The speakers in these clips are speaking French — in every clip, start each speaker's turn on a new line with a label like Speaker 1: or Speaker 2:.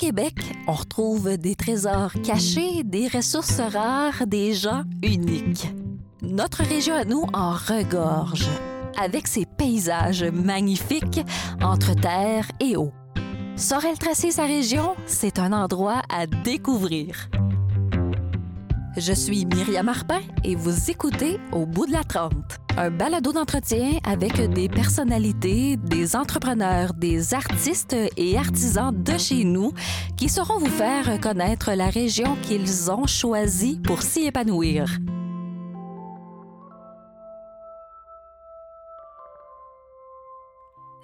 Speaker 1: Québec, on retrouve des trésors cachés, des ressources rares, des gens uniques. Notre région à nous en regorge, avec ses paysages magnifiques entre terre et eau. Sorel-Tracé, sa région, c'est un endroit à découvrir. Je suis Myriam Marpin et vous écoutez Au bout de la trente, un balado d'entretien avec des personnalités, des entrepreneurs, des artistes et artisans de chez nous qui sauront vous faire connaître la région qu'ils ont choisie pour s'y épanouir.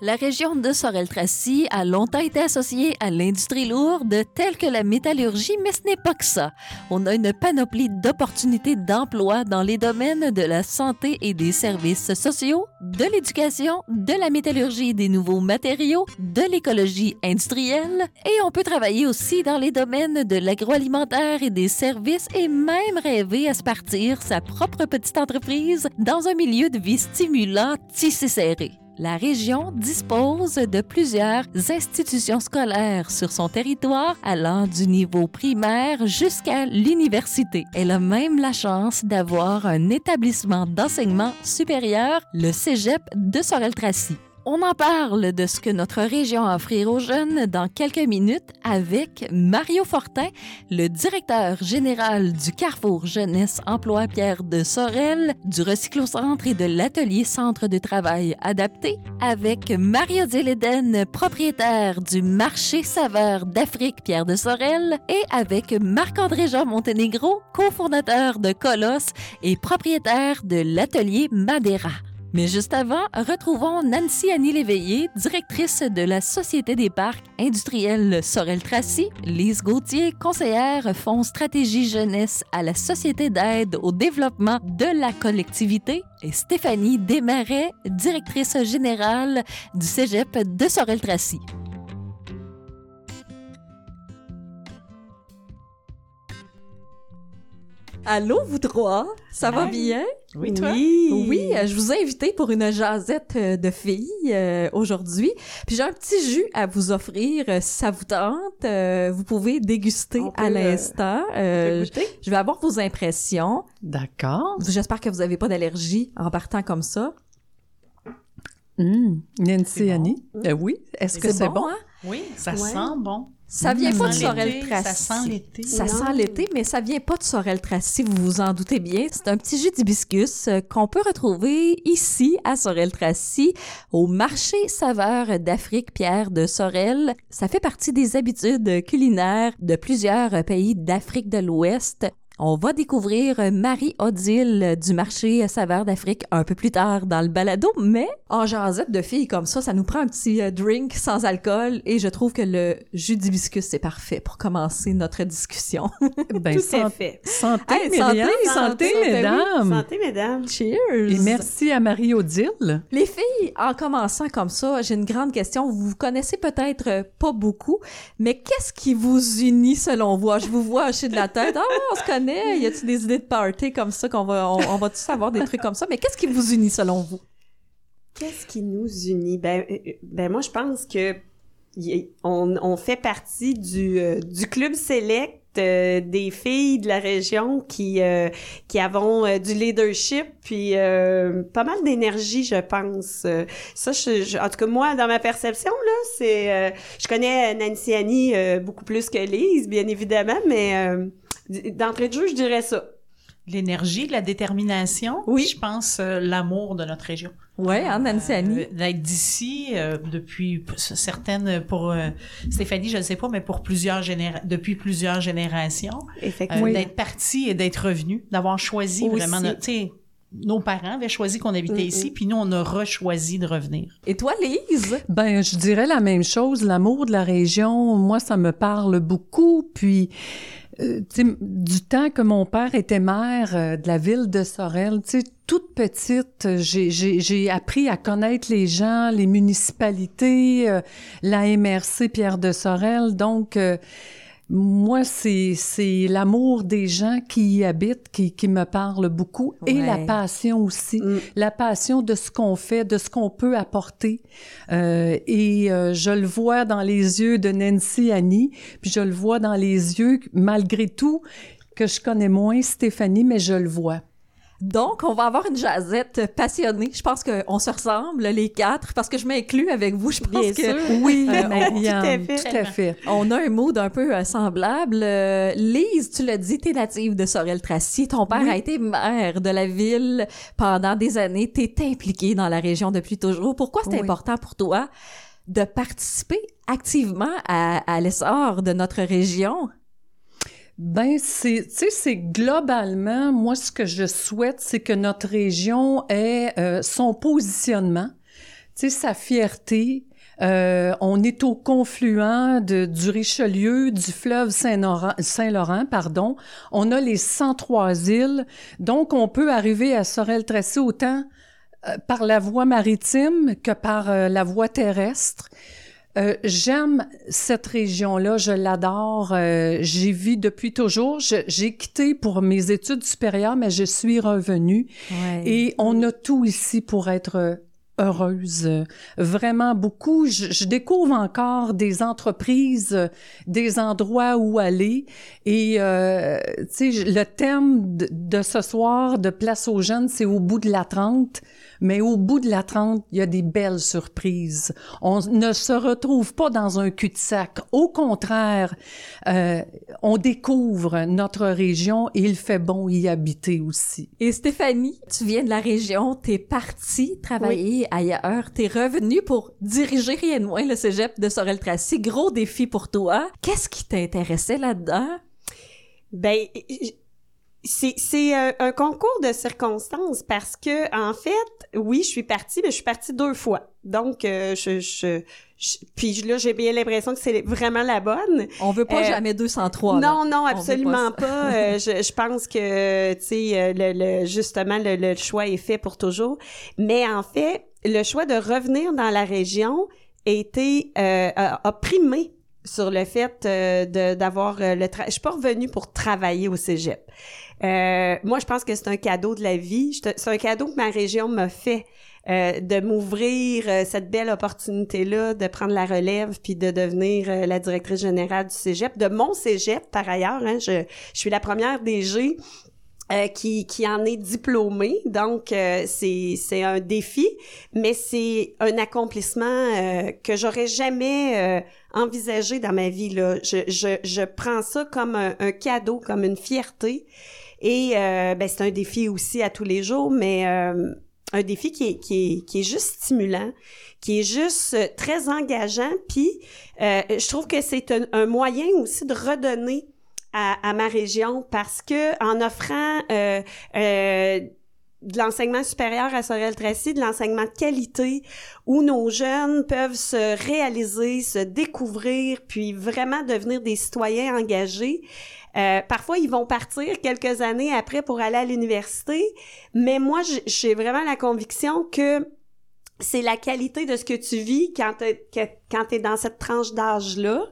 Speaker 1: La région de Sorel-Tracy a longtemps été associée à l'industrie lourde telle que la métallurgie, mais ce n'est pas que ça. On a une panoplie d'opportunités d'emploi dans les domaines de la santé et des services sociaux, de l'éducation, de la métallurgie et des nouveaux matériaux, de l'écologie industrielle, et on peut travailler aussi dans les domaines de l'agroalimentaire et des services et même rêver à se partir sa propre petite entreprise dans un milieu de vie stimulant, tissé serré. La région dispose de plusieurs institutions scolaires sur son territoire allant du niveau primaire jusqu'à l'université. Elle a même la chance d'avoir un établissement d'enseignement supérieur, le Cégep de Sorel-Tracy. On en parle de ce que notre région a à offrir aux jeunes dans quelques minutes avec Mario Fortin, le directeur général du Carrefour Jeunesse Emploi Pierre de Sorel, du Recyclocentre et de l'Atelier Centre de travail adapté, avec Mario Dileden, propriétaire du marché saveur d'Afrique Pierre de Sorel, et avec Marc-André Jean Montenegro, cofondateur de Colosse et propriétaire de l'Atelier Madeira. Mais juste avant, retrouvons Nancy Annie Léveillé, directrice de la Société des parcs industriels Sorel-Tracy, Lise Gauthier, conseillère Fonds Stratégie Jeunesse à la Société d'aide au développement de la collectivité, et Stéphanie Desmarais, directrice générale du Cégep de Sorel-Tracy. Allô, vous trois? Ça va bien?
Speaker 2: Oui, toi?
Speaker 1: Oui, euh, je vous ai invité pour une jasette euh, de filles euh, aujourd'hui. Puis j'ai un petit jus à vous offrir si ça vous tente. vous pouvez déguster
Speaker 2: On
Speaker 1: à l'instant. je vais avoir vos impressions.
Speaker 3: D'accord.
Speaker 1: J'espère que vous n'avez pas d'allergie en partant comme ça.
Speaker 3: Hum, Nancy
Speaker 2: bon.
Speaker 3: Annie. Euh, oui. Est-ce que c'est bon?
Speaker 1: hein?
Speaker 2: Oui, ça
Speaker 1: Ouais.
Speaker 2: sent bon.
Speaker 1: Ça vient
Speaker 2: Ça
Speaker 1: pas de
Speaker 2: sent
Speaker 1: Sorel
Speaker 2: l'été,
Speaker 1: Tracy.
Speaker 2: Ça sent l'été.
Speaker 1: Ça
Speaker 2: Non.
Speaker 1: sent l'été, mais ça vient pas de Sorel Tracy, vous vous en doutez bien. C'est un petit jus d'hibiscus euh, qu'on peut retrouver ici à Sorel Tracy, au marché saveur d'Afrique Pierre de Sorel. Ça fait partie des habitudes culinaires de plusieurs pays d'Afrique de l'Ouest. On va découvrir Marie-Odile du marché saveur d'Afrique un peu plus tard dans le balado, mais en jasette de filles comme ça, ça nous prend un petit euh, drink sans alcool et je trouve que le jus d'hibiscus, c'est parfait pour commencer notre discussion.
Speaker 3: Ben,
Speaker 2: Tout
Speaker 3: san-
Speaker 2: à fait.
Speaker 3: Santé,
Speaker 1: Hey, santé,
Speaker 3: Santé,
Speaker 1: santé, oui.
Speaker 3: mesdames.
Speaker 2: Santé, mesdames.
Speaker 1: Cheers!
Speaker 3: Et merci à Marie-Odile.
Speaker 1: Les filles, en commençant comme ça, j'ai une grande question. Vous vous connaissez peut-être euh, pas beaucoup, mais qu'est-ce qui vous unit selon vous? Ah, Je vous vois hocher de la tête. Ah, on se connaît. Y a-t-il des idées de party comme ça qu'on va, on, va tous avoir des trucs comme ça? Mais qu'est-ce qui vous unit selon vous?
Speaker 4: Qu'est-ce qui nous unit? Ben, euh, ben moi, je pense que on, on fait partie du, euh, du club select euh, des filles de la région qui euh, qui avons euh, du leadership puis euh, pas mal d'énergie je pense Euh, ça en tout cas moi dans ma perception là c'est euh, je connais Nancy Annie euh, beaucoup plus que Lise bien évidemment mais euh, d'entrée de jeu je dirais ça
Speaker 2: L'énergie, la détermination.
Speaker 1: Oui.
Speaker 2: Je pense euh, l'amour de notre région.
Speaker 1: Ouais, hein, Nancy Annie?
Speaker 2: Euh, D'être d'ici euh, depuis certaines pour euh, Stéphanie, je ne sais pas, mais pour plusieurs généra depuis plusieurs générations, euh,
Speaker 4: effectivement
Speaker 2: d'être parti et d'être revenu, d'avoir choisi
Speaker 4: Aussi.
Speaker 2: vraiment, notre- tu sais, nos parents avaient choisi qu'on habitait ici, puis nous on a rechoisi de revenir.
Speaker 1: Et toi, Lise?
Speaker 3: Ben, je dirais la même chose. L'amour de la région, moi, ça me parle beaucoup. Puis, euh, du temps que mon père était maire euh, de la ville de Sorel, toute petite, euh, j'ai- appris à connaître les gens, les municipalités, euh, la MRC Pierre de Sorel. Donc, Moi, c'est l'amour des gens qui y habitent qui, qui me parle beaucoup et la passion aussi,
Speaker 4: Mm.
Speaker 3: la passion de ce qu'on fait, de ce qu'on peut apporter. Euh, et euh, je le vois dans les yeux de Nancy Annie, puis je le vois dans les yeux malgré tout que je connais moins Stéphanie, mais je le vois.
Speaker 1: Donc, on va avoir une jazette passionnée. Je pense qu'on se ressemble, les quatre, parce que je m'inclus avec vous. Je pense
Speaker 4: Bien
Speaker 1: que
Speaker 4: sûr.
Speaker 3: Oui,
Speaker 1: Euh,
Speaker 3: Marianne,
Speaker 4: tout à fait.
Speaker 3: tout à fait.
Speaker 1: on a un mood un peu euh, semblable. Euh, Lise, tu l'as dit, t'es native de Sorel-Tracy. Ton père
Speaker 3: Oui.
Speaker 1: a été maire de la ville pendant des années. T'es impliquée dans la région depuis toujours. Pourquoi c'est
Speaker 3: Oui.
Speaker 1: important pour toi de participer activement à, à l'essor de notre région?
Speaker 3: Ben, c'est, tu sais, c'est globalement, moi, ce que je souhaite, c'est que notre région ait euh, son positionnement, tu sais, sa fierté. Euh, on est au confluent de, du Richelieu, du fleuve Saint-Laurent, Saint-Laurent, pardon. On a les 103 îles, donc on peut arriver à Sorel-Tracy autant euh, par la voie maritime que par euh, la voie terrestre. Euh, J'aime cette région-là, je l'adore. Euh, J'y vis depuis toujours. J'ai quitté pour mes études supérieures, mais je suis revenue. Et on a tout ici pour être heureuse. Vraiment beaucoup. Je, je découvre encore des entreprises, euh, des endroits où aller. Et euh, tu sais, le thème de, de ce soir de Place aux jeunes, c'est au bout de la 30. Mais au bout de la 30, il y a des belles surprises. On ne se retrouve pas dans un cul-de-sac. Au contraire, euh, on découvre notre région et il fait bon y habiter aussi.
Speaker 1: Et Stéphanie, tu viens de la région, t'es partie travailler ailleurs, t'es revenue pour diriger rien de moins le cégep de Sorel-Tracy. Gros défi pour toi. Qu'est-ce qui t'intéressait là-dedans?
Speaker 4: Ben, c'est un, un concours de circonstances parce que en fait, oui, je suis partie, mais je suis partie deux fois. Donc, euh, je, je, je- puis là, j'ai bien l'impression que c'est vraiment la bonne.
Speaker 1: On veut pas
Speaker 4: Euh,
Speaker 1: jamais 203. là.
Speaker 4: Non, non,
Speaker 1: On veut
Speaker 4: absolument
Speaker 1: pas
Speaker 4: pas. Euh, je, je pense que, tu sais, euh, le, le- justement, le, le choix est fait pour toujours. Mais en fait, le choix de revenir dans la région a été, euh, primé sur le fait euh, d'avoir euh, le tra- je suis pas revenue pour travailler au cégep. Euh, moi je pense que c'est un cadeau de la vie, c'est un cadeau que ma région m'a fait euh, de m'ouvrir cette belle opportunité là de prendre la relève puis de devenir la directrice générale du cégep de mon cégep par ailleurs hein, je, je suis la première DG euh, qui, qui en est diplômée. Donc, euh, c'est, c'est un défi, mais c'est un accomplissement euh, que j'aurais jamais euh, envisagé dans ma vie. Là. Je, je, je prends ça comme un, cadeau, comme une fierté. Et euh, ben, c'est un défi aussi à tous les jours, mais euh, un défi qui est, qui, est, qui est juste stimulant, qui est juste très engageant. Puis, je trouve que c'est un, un moyen aussi de redonner à, à ma région parce que en offrant euh, euh, de l'enseignement supérieur à Sorel-Tracy, de l'enseignement de qualité, où nos jeunes peuvent se réaliser, se découvrir, puis vraiment devenir des citoyens engagés. Euh, parfois, ils vont partir quelques années après pour aller à l'université, mais moi, j'ai vraiment la conviction que c'est la qualité de ce que tu vis quand t'es, quand t'es dans cette tranche d'âge-là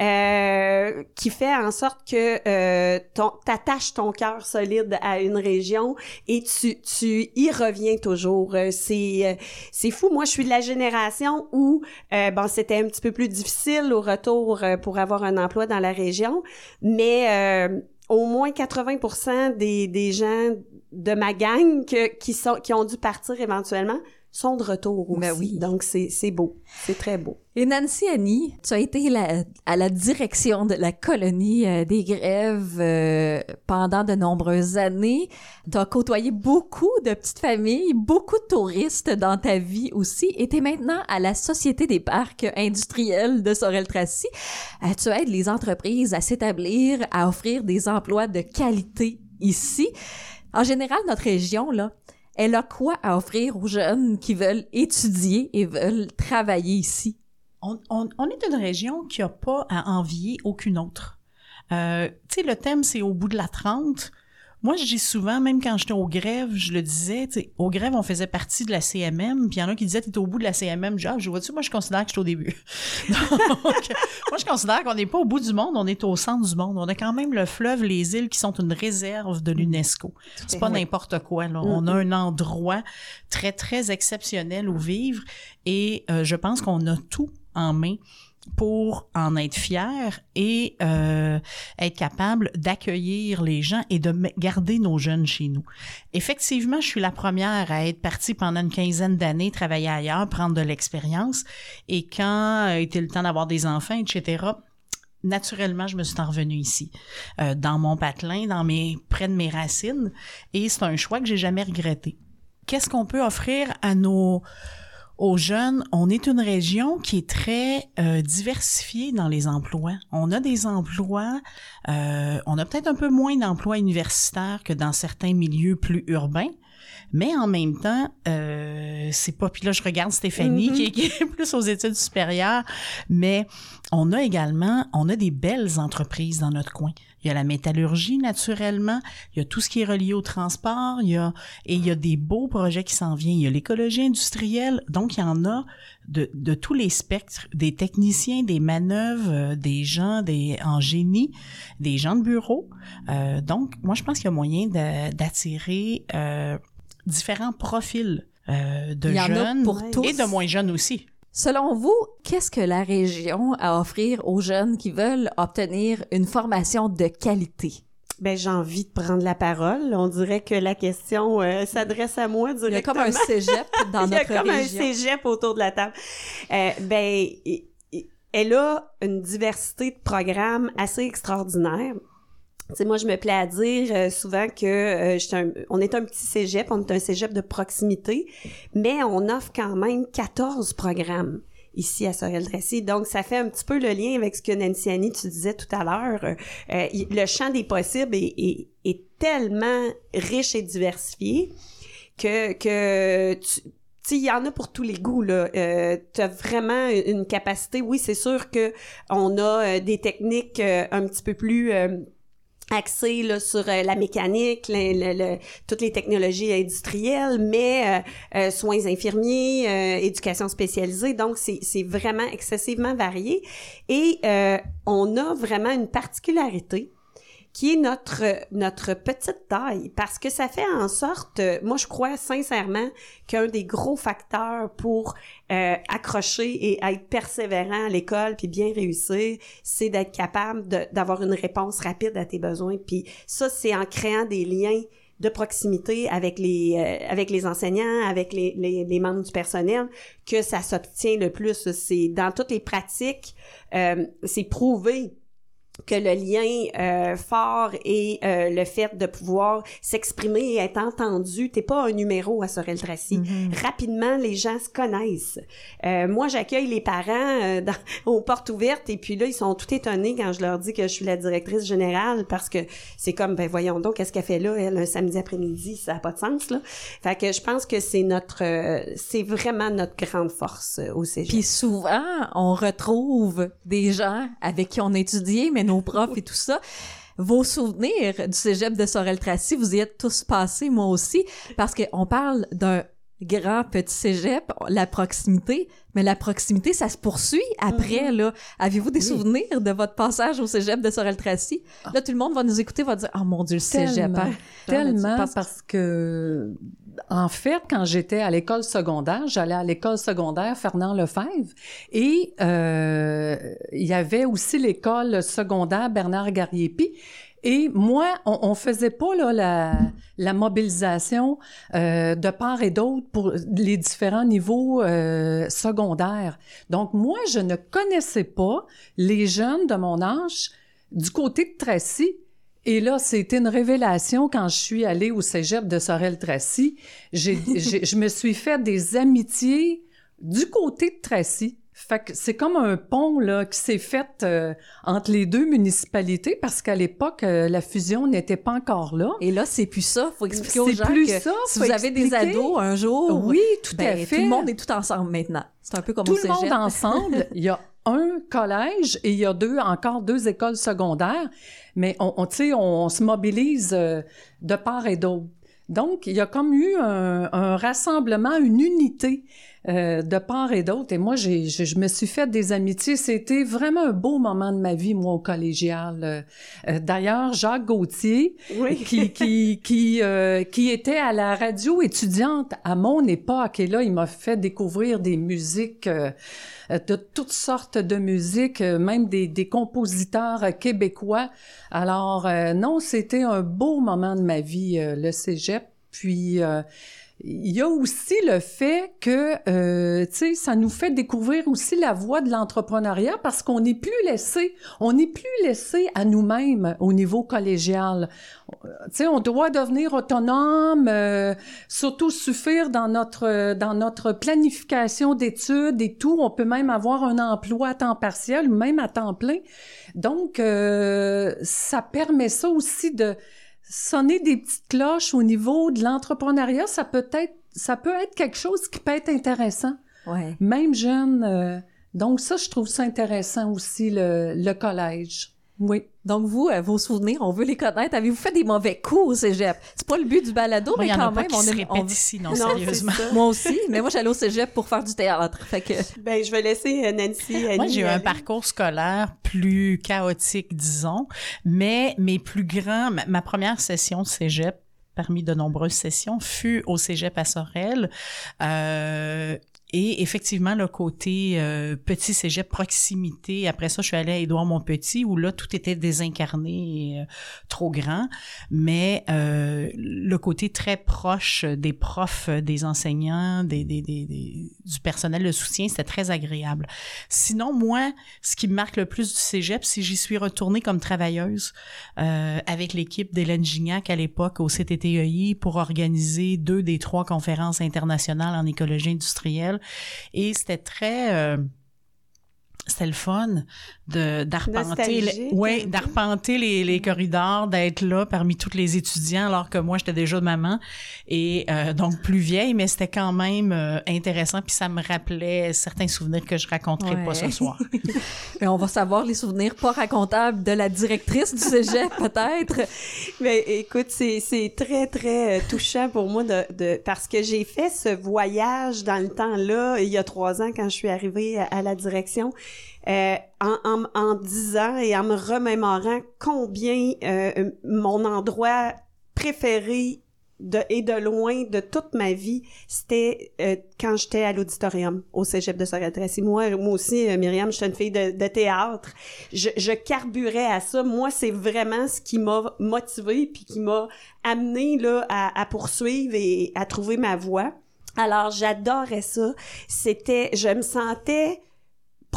Speaker 4: euh, qui fait en sorte que euh, t'attaches ton cœur solide à une région et tu, tu y reviens toujours. Euh, c'est, euh, c'est fou. Moi, je suis de la génération où euh, bon, c'était un petit peu plus difficile au retour euh, pour avoir un emploi dans la région, mais au moins 80% des, des gens de ma gang que- qui sont qui ont dû partir éventuellement sont de retour aussi.
Speaker 1: Ben oui.
Speaker 4: Donc c'est c'est beau, c'est très beau.
Speaker 1: Et Nancy Annie, tu as été la- à la direction de la colonie euh, des grèves euh, pendant de nombreuses années. Tu as côtoyé beaucoup de petites familles, beaucoup de touristes dans ta vie aussi. Et tu es maintenant à la Société des parcs industriels de Sorel-Tracy. Euh, tu aides les entreprises à s'établir, à offrir des emplois de qualité ici. En général, notre région, là, elle a quoi à offrir aux jeunes qui veulent étudier et veulent travailler ici?
Speaker 2: On, on- on est une région qui n'a pas à envier aucune autre. Euh, tu sais, le thème, c'est au bout de la 30. Moi, je dis souvent, même quand j'étais aux grèves, je le disais, aux grèves, on faisait partie de la CMM, puis il y en a qui disaient, t'es au bout de la CMM. Je dis, ah, je vois-tu, moi, je considère que je suis au début. Donc, moi, je considère qu'on n'est pas au bout du monde, on est au centre du monde. On a quand même le fleuve, les îles qui sont une réserve de l'UNESCO. C'est pas
Speaker 4: Oui.
Speaker 2: n'importe quoi, là. On a un endroit très, très exceptionnel où vivre et euh, je pense qu'on a tout en main pour en être fier et euh, être capable d'accueillir les gens et de garder nos jeunes chez nous. Effectivement, je suis la première à être partie pendant une quinzaine d'années travailler ailleurs, prendre de l'expérience et quand a été le temps d'avoir des enfants, etc., naturellement, je me suis en revenue ici, euh, dans mon patelin, dans mes près de mes racines, et c'est un choix que j'ai jamais regretté. Qu'est-ce qu'on peut offrir à nos aux jeunes, on est une région qui est très euh, diversifiée dans les emplois. On a des emplois, euh, on a peut-être un peu moins d'emplois universitaires que dans certains milieux plus urbains, mais en même temps, euh, c'est pas. Puis là, je regarde Stéphanie qui, est, qui est plus aux études supérieures, mais on a également, on a des belles entreprises dans notre coin. Il y a la métallurgie naturellement, il y a tout ce qui est relié au transport, il y a et il y a des beaux projets qui s'en viennent. Il y a l'écologie industrielle, donc il y en a de, de tous les spectres, des techniciens, des manœuvres, euh, des gens des en génie, des gens de bureau. Euh, donc moi je pense qu'il y a moyen d'attirer euh, différents profils euh, de jeunes
Speaker 1: pour tous.
Speaker 2: et de moins jeunes aussi.
Speaker 1: Selon vous, qu'est-ce que la région a à offrir aux jeunes qui veulent obtenir une formation de qualité?
Speaker 4: Ben, j'ai envie de prendre la parole. On dirait que la question euh, s'adresse à moi
Speaker 1: Il y a comme un cégep dans
Speaker 4: Il y a
Speaker 1: notre
Speaker 4: comme
Speaker 1: région.
Speaker 4: un cégep autour de la table. Euh, ben, elle a une diversité de programmes assez extraordinaire. Tu sais, moi, je me plais à dire euh, souvent que euh, un- on est un petit cégep, on est un cégep de proximité, mais on offre quand même 14 programmes ici à Sorel-Tracy. Donc, ça fait un petit peu le lien avec ce que Nancy Annie, tu disais tout à l'heure. Euh, euh, le champ des possibles est, est- est tellement riche et diversifié que, que tu, il y en a pour tous les goûts là. Euh, tu as vraiment une capacité. Oui, c'est sûr que on a euh, des techniques euh, un petit peu plus axées là, sur euh, la mécanique, le- le- le- toutes les technologies industrielles, mais euh, euh, soins infirmiers, euh, éducation spécialisée. Donc, c'est c'est vraiment excessivement varié. Et euh, on a vraiment une particularité qui est notre notre petite taille parce que ça fait en sorte euh, moi je crois sincèrement qu'un des gros facteurs pour euh, accrocher et être persévérant à l'école puis bien réussir c'est d'être capable d'avoir une réponse rapide à tes besoins puis ça c'est en créant des liens de proximité avec les euh, avec les enseignants, avec les, les, les membres du personnel, que ça s'obtient le plus. C'est dans toutes les pratiques, euh, c'est prouvé que le lien euh, fort et euh, le fait de pouvoir s'exprimer et être entendu, t'es pas un numéro à Sorel Tracy. Rapidement, les gens se connaissent. Euh, moi, j'accueille les parents euh, dans, aux portes ouvertes et puis là, ils sont tout étonnés quand je leur dis que je suis la directrice générale parce que c'est comme, ben voyons donc, qu'est-ce qu'elle fait là, elle, un samedi après-midi, ça a pas de sens, là. Fait que je pense que c'est notre, euh, c'est vraiment notre grande force euh, au cégep.
Speaker 1: Puis souvent, on retrouve des gens avec qui on a étudié, mais nos profs et tout ça. Vos souvenirs du cégep de Sorel-Tracy, vous y êtes tous passés, moi aussi, parce qu'on parle d'un grand petit cégep, la proximité, mais la proximité, ça se poursuit après, là. Avez-vous des souvenirs de votre passage au cégep de Sorel-Tracy? Là, tout le monde va nous écouter, va dire, oh mon Dieu, le cégep,
Speaker 3: Tellement,
Speaker 1: hein?
Speaker 3: tellement
Speaker 1: parce
Speaker 3: que, en fait, quand j'étais à l'école secondaire, j'allais à l'école secondaire Fernand Lefebvre et euh, il y avait aussi l'école secondaire Bernard Garriépi. Et moi, on, on faisait pas là, la, la mobilisation euh, de part et d'autre pour les différents niveaux euh, secondaires. Donc moi, je ne connaissais pas les jeunes de mon âge du côté de Tracy. Et là, c'était une révélation quand je suis allée au cégep de Sorel-Tracy. Je me suis fait des amitiés du côté de Tracy. Fait que c'est comme un pont là qui s'est fait euh, entre les deux municipalités parce qu'à l'époque euh, la fusion n'était pas encore là.
Speaker 1: Et là, c'est plus ça. Faut expliquer aux gens
Speaker 3: plus
Speaker 1: que
Speaker 3: ça,
Speaker 1: si vous avez des ados un jour,
Speaker 3: Oui, tout
Speaker 1: ben,
Speaker 3: à fait.
Speaker 1: tout le monde est tout ensemble maintenant. C'est un peu comme
Speaker 3: tout
Speaker 1: au
Speaker 3: le
Speaker 1: cégep.
Speaker 3: monde ensemble. Il y a un collège et il y a deux, encore deux écoles secondaires, mais on, on on, se mobilise euh, de part et d'autre. Donc, il y a comme eu un rassemblement, une unité euh, de part et d'autre. Et moi, j'ai, je, je, me suis fait des amitiés. C'était vraiment un beau moment de ma vie, moi, au collégial. Euh, euh, d'ailleurs, Jacques Gauthier, oui. qui, qui, qui, qui était à la radio étudiante à mon époque, et là, il m'a fait découvrir des musiques de toutes sortes de musiques, même des, des compositeurs québécois. Alors, non, c'était un beau moment de ma vie, le cégep. Puis, il y a aussi le fait que, euh, tu sais, ça nous fait découvrir aussi la voie de l'entrepreneuriat parce qu'on n'est plus laissé, on n'est plus laissé à nous-mêmes au niveau collégial. Tu sais, on doit devenir autonome, euh, surtout suffire dans notre dans notre planification d'études et tout. On peut même avoir un emploi à temps partiel ou même à temps plein. Donc, euh, ça permet ça aussi de sonner des petites cloches au niveau de l'entrepreneuriat, ça peut être ça peut être quelque chose qui peut être intéressant.
Speaker 1: Ouais.
Speaker 3: Même jeune. Euh, donc ça, je trouve ça intéressant aussi le, le collège. Oui.
Speaker 1: Donc vous, euh, vos souvenirs, on veut les connaître. Avez-vous fait des mauvais coups au cégep? C'est pas le but du balado,
Speaker 2: moi,
Speaker 1: mais quand même,
Speaker 2: on
Speaker 1: est
Speaker 2: on ici, non, non sérieusement.
Speaker 1: moi aussi, mais moi j'allais au cégep pour faire du théâtre. Fait que
Speaker 4: ben je vais laisser euh, Nancy.
Speaker 2: moi j'ai eu un parcours scolaire plus chaotique, disons, mais mes plus grands, ma, ma première session de cégep parmi de nombreuses sessions, fut au Cégep à Sorel. Euh, et effectivement, le côté euh, petit cégep proximité. Après ça, je suis allée à Édouard Montpetit où là, tout était désincarné et euh, trop grand. Mais euh, le côté très proche des profs, des enseignants, des, des, des, du personnel de soutien, c'était très agréable. Sinon, moi, ce qui me marque le plus du cégep, c'est j'y suis retournée comme travailleuse euh, avec l'équipe d'Hélène Gignac à l'époque au CTTEI pour organiser deux des trois conférences internationales en écologie industrielle et c'était très euh, c'était le fun d'arpenter les, ouais d'arpenter les, les corridors d'être là parmi tous les étudiants alors que moi j'étais déjà maman. Et euh, donc plus vieille mais c'était quand même euh, intéressant. Puis ça me rappelait certains souvenirs que je raconterai pas ce soir.
Speaker 1: Mais on va savoir les souvenirs pas racontables de la directrice du cégep peut-être.
Speaker 4: Mais écoute c'est c'est très très euh, touchant pour moi de, de parce que j'ai fait ce voyage dans le temps là il y a trois ans quand je suis arrivée à, à la direction euh, en, en, en, disant et en me remémorant combien euh, mon endroit préféré de, et de loin de toute ma vie, c'était euh, quand j'étais à l'auditorium au cégep de Sorel-Tracy. Moi, moi aussi, euh, Myriam, je suis une fille de, de théâtre. Je, je, carburais à ça. Moi, c'est vraiment ce qui m'a motivée puis qui m'a amené là à, à poursuivre et à trouver ma voie. Alors, j'adorais ça. C'était, je me sentais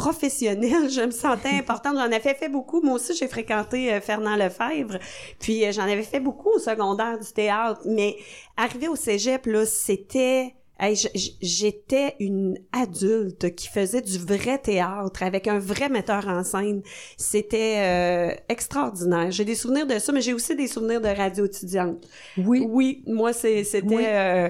Speaker 4: professionnelle, je me sentais importante. J'en avais fait beaucoup. Moi aussi, j'ai fréquenté euh, Fernand Lefebvre. Puis euh, j'en avais fait beaucoup au secondaire du théâtre. Mais arrivé au cégep, là, c'était... J'étais une adulte qui faisait du vrai théâtre avec un vrai metteur en scène. C'était euh, extraordinaire. J'ai des souvenirs de ça, mais j'ai aussi des souvenirs de radio étudiante.
Speaker 3: Oui.
Speaker 4: Oui, moi, c'était... Oui. Euh,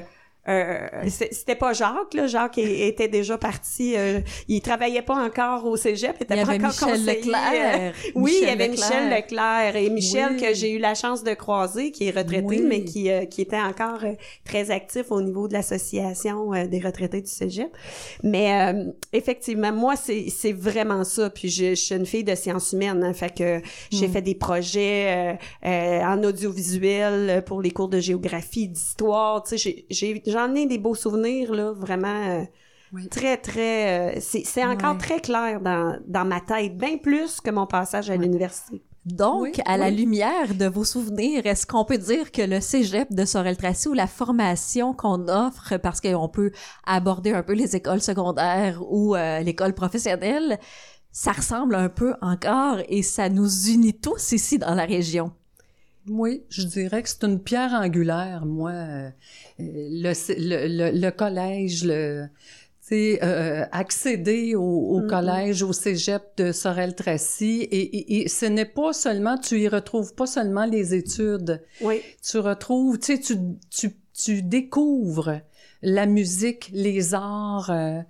Speaker 4: euh, c'était pas Jacques, là. Jacques était déjà parti. Euh, il travaillait pas encore au cégep, il était
Speaker 1: il y
Speaker 4: pas
Speaker 1: avait
Speaker 4: encore
Speaker 1: Michel. Leclerc.
Speaker 4: oui,
Speaker 1: Michel
Speaker 4: il y avait
Speaker 1: Leclerc.
Speaker 4: Michel Leclerc et Michel
Speaker 3: Oui.
Speaker 4: que j'ai eu la chance de croiser, qui est retraité,
Speaker 3: Oui.
Speaker 4: mais qui euh, qui était encore euh, très actif au niveau de l'association euh, des retraités du cégep. Mais euh, effectivement, moi c'est vraiment ça. Puis je, je suis une fille de sciences humaines, hein, fait que j'ai
Speaker 3: Mm.
Speaker 4: fait des projets euh, euh, en audiovisuel pour les cours de géographie, d'histoire. Tu sais, j'ai j'en ai des beaux souvenirs là, vraiment. euh,
Speaker 3: Oui.
Speaker 4: Très, très... euh, c'est c'est encore très clair dans, dans ma tête, bien plus que mon passage à l'université.
Speaker 1: Donc,
Speaker 3: Oui,
Speaker 1: à la lumière de vos souvenirs, est-ce qu'on peut dire que le cégep de Sorel-Tracy ou la formation qu'on offre, parce qu'on peut aborder un peu les écoles secondaires ou euh, l'école professionnelle, ça ressemble un peu encore et ça nous unit tous ici dans la région?
Speaker 3: Oui, je dirais que c'est une pierre angulaire, moi. Euh, le, le, le, le collège, le, sais, euh, accéder au, au
Speaker 4: Mhm.
Speaker 3: collège, au cégep de Sorel-Tracy, et, et, et ce n'est pas seulement, tu y retrouves pas seulement les études,
Speaker 4: Oui.
Speaker 3: tu retrouves, tu sais, tu, tu, tu découvres la musique, les arts, euh,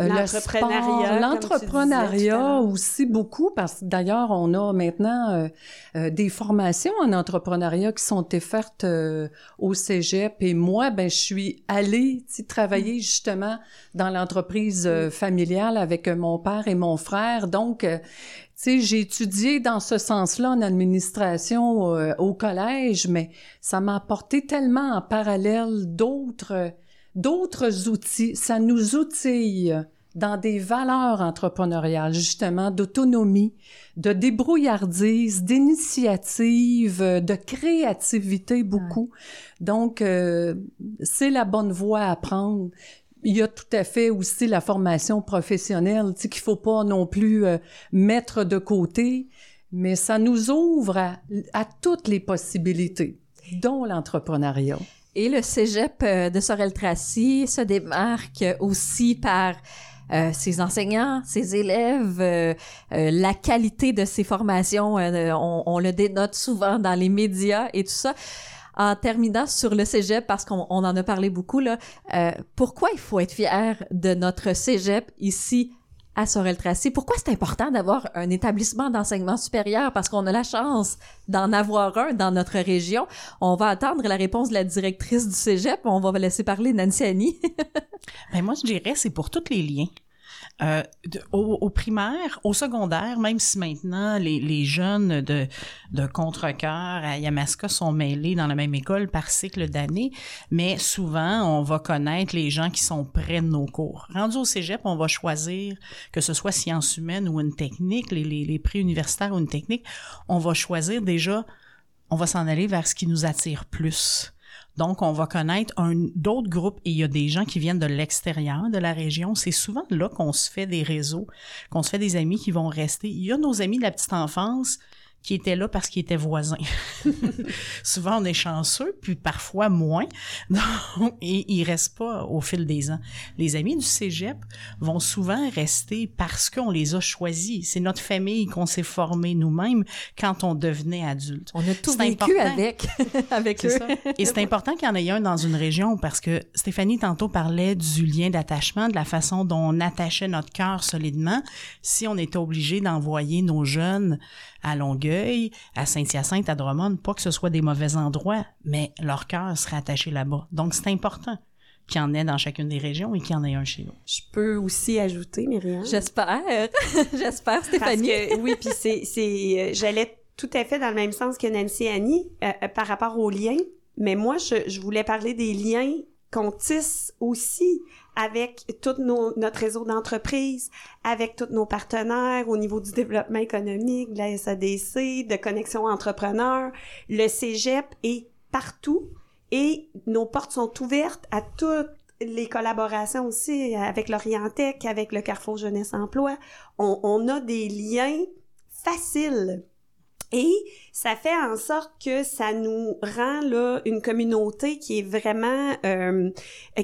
Speaker 3: euh,
Speaker 4: L'entrepreneuriat,
Speaker 3: l'entrepreneuriat aussi beaucoup, parce que d'ailleurs, on a maintenant euh, euh, des formations en entrepreneuriat qui sont offertes euh, au cégep. Et moi, ben, je suis allée tu sais, travailler
Speaker 4: Mm.
Speaker 3: justement dans l'entreprise euh, familiale avec mon père et mon frère. Donc, euh, tu sais, j'ai étudié dans ce sens-là en administration euh, au collège, mais ça m'a apporté tellement en parallèle d'autres d'autres outils. Ça nous outille dans des valeurs entrepreneuriales, justement, d'autonomie, de débrouillardise, d'initiative, de créativité beaucoup. Donc, euh, c'est la bonne voie à prendre. Il y a tout à fait aussi la formation professionnelle, tu sais, qu'il faut pas non plus euh, mettre de côté, mais ça nous ouvre à, à toutes les possibilités, dont l'entrepreneuriat.
Speaker 1: Et le cégep euh, de Sorel-Tracy se démarque aussi par euh, ses enseignants, ses élèves, euh, euh, la qualité de ses formations. euh, on, on le dénote souvent dans les médias et tout ça. En terminant sur le cégep, parce qu'on on en a parlé beaucoup, là, euh, pourquoi il faut être fier de notre cégep ici à Sorel-Tracy? Pourquoi c'est important d'avoir un établissement d'enseignement supérieur? Parce qu'on a la chance d'en avoir un dans notre région. On va attendre la réponse de la directrice du cégep. On va laisser parler Nancy Annie.
Speaker 2: Ben moi, je dirais c'est pour tous les liens. Euh, au, au primaire, au secondaire, même si maintenant les, les jeunes de, de contre-cœur à Yamaska sont mêlés dans la même école par cycle d'année, mais souvent on va connaître les gens qui sont près de nos cours. Rendu au cégep, on va choisir, que ce soit sciences humaines ou une technique, les, les, les prix universitaires ou une technique, on va choisir déjà, on va s'en aller vers ce qui nous attire plus. Donc, on va connaître d'autres groupes et il y a des gens qui viennent de l'extérieur de la région. C'est souvent là qu'on se fait des réseaux, qu'on se fait des amis qui vont rester. Il y a nos amis de la petite enfance qui étaient là parce qu'ils étaient voisins. souvent, on est chanceux, puis parfois moins. Donc, et ils restent pas au fil des ans. Les amis du cégep vont souvent rester parce qu'on les a choisis. C'est notre famille qu'on s'est formé nous-mêmes quand on devenait adulte.
Speaker 1: On a tout vécu
Speaker 2: important.
Speaker 1: avec, avec eux.
Speaker 2: ça. Et c'est important qu'il y en ait un dans une région parce que Stéphanie tantôt parlait du lien d'attachement, de la façon dont on attachait notre cœur solidement. Si on était obligé d'envoyer nos jeunes à Longueuil, à Saint-Hyacinthe, à Drummond, pas que ce soit des mauvais endroits, mais leur cœur serait attaché là-bas. Donc c'est important qu'il y en ait dans chacune des régions et qu'il y en ait un chez nous.
Speaker 4: Je peux aussi ajouter, Myriam.
Speaker 1: J'espère. J'espère,
Speaker 4: Parce
Speaker 1: Stéphanie.
Speaker 4: que, oui, puis c'est, c'est, euh, j'allais tout à fait dans le même sens que Nancy et Annie euh, euh, par rapport aux liens. Mais moi, je, je voulais parler des liens qu'on tisse aussi avec tout notre réseau d'entreprises, avec tous nos partenaires au niveau du développement économique, de la SADC, de connexion entrepreneurs. Le cégep est partout et nos portes sont ouvertes à toutes les collaborations aussi avec l'Orientec, avec le Carrefour Jeunesse Emploi. On a des liens faciles. Et ça fait en sorte que ça nous rend là une communauté qui est vraiment euh,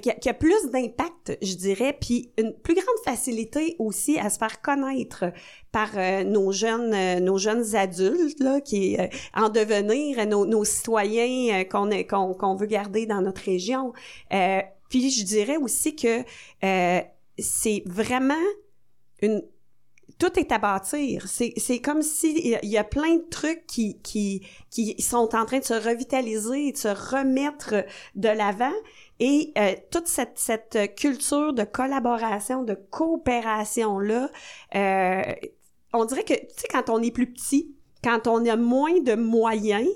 Speaker 4: qui, a, plus d'impact, je dirais, puis une plus grande facilité aussi à se faire connaître par euh, nos jeunes euh, nos jeunes adultes là qui euh, en devenir nos, nos citoyens qu'on qu'on qu'on veut garder dans notre région. Puis je dirais aussi que c'est vraiment une tout est à bâtir. C'est, comme si il y a- il y a plein de trucs qui, qui, qui sont en train de se revitaliser, de se remettre de l'avant. Et euh, toute cette, cette culture de collaboration, de coopération-là, euh, on dirait que, tu sais, quand on est plus petit, quand on a moins de moyens,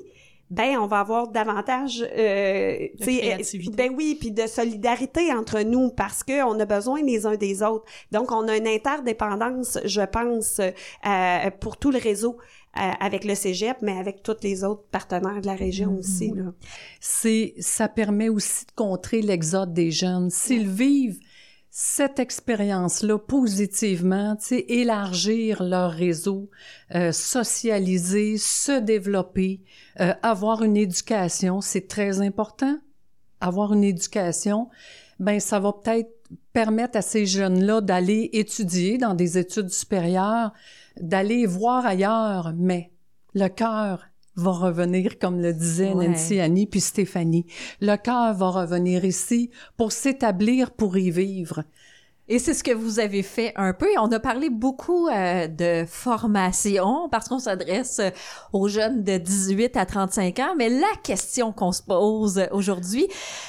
Speaker 4: ben on va avoir davantage euh, tu sais,
Speaker 2: créativité.
Speaker 4: ben oui puis de solidarité entre nous parce que on a besoin les uns des autres donc on a une interdépendance je pense euh, pour tout le réseau euh, avec le Cégep mais avec tous les autres partenaires de la région aussi là.
Speaker 3: c'est ça permet aussi de contrer l'exode des jeunes. S'ils vivent cette expérience-là positivement, élargir leur réseau, euh, socialiser, se développer, euh, avoir une éducation, c'est très important. Avoir une éducation, ben ça va peut-être permettre à ces jeunes-là d'aller étudier dans des études supérieures, d'aller voir ailleurs, mais le cœur va revenir, comme le disaient
Speaker 1: Ouais.
Speaker 3: Nancy, Annie, puis Stéphanie. Le cœur va revenir ici pour s'établir, pour y vivre.
Speaker 1: Et c'est ce que vous avez fait un peu. On a parlé beaucoup euh, de formation parce qu'on s'adresse euh, aux jeunes de 18 à 35 ans. Mais la question qu'on se pose aujourd'hui,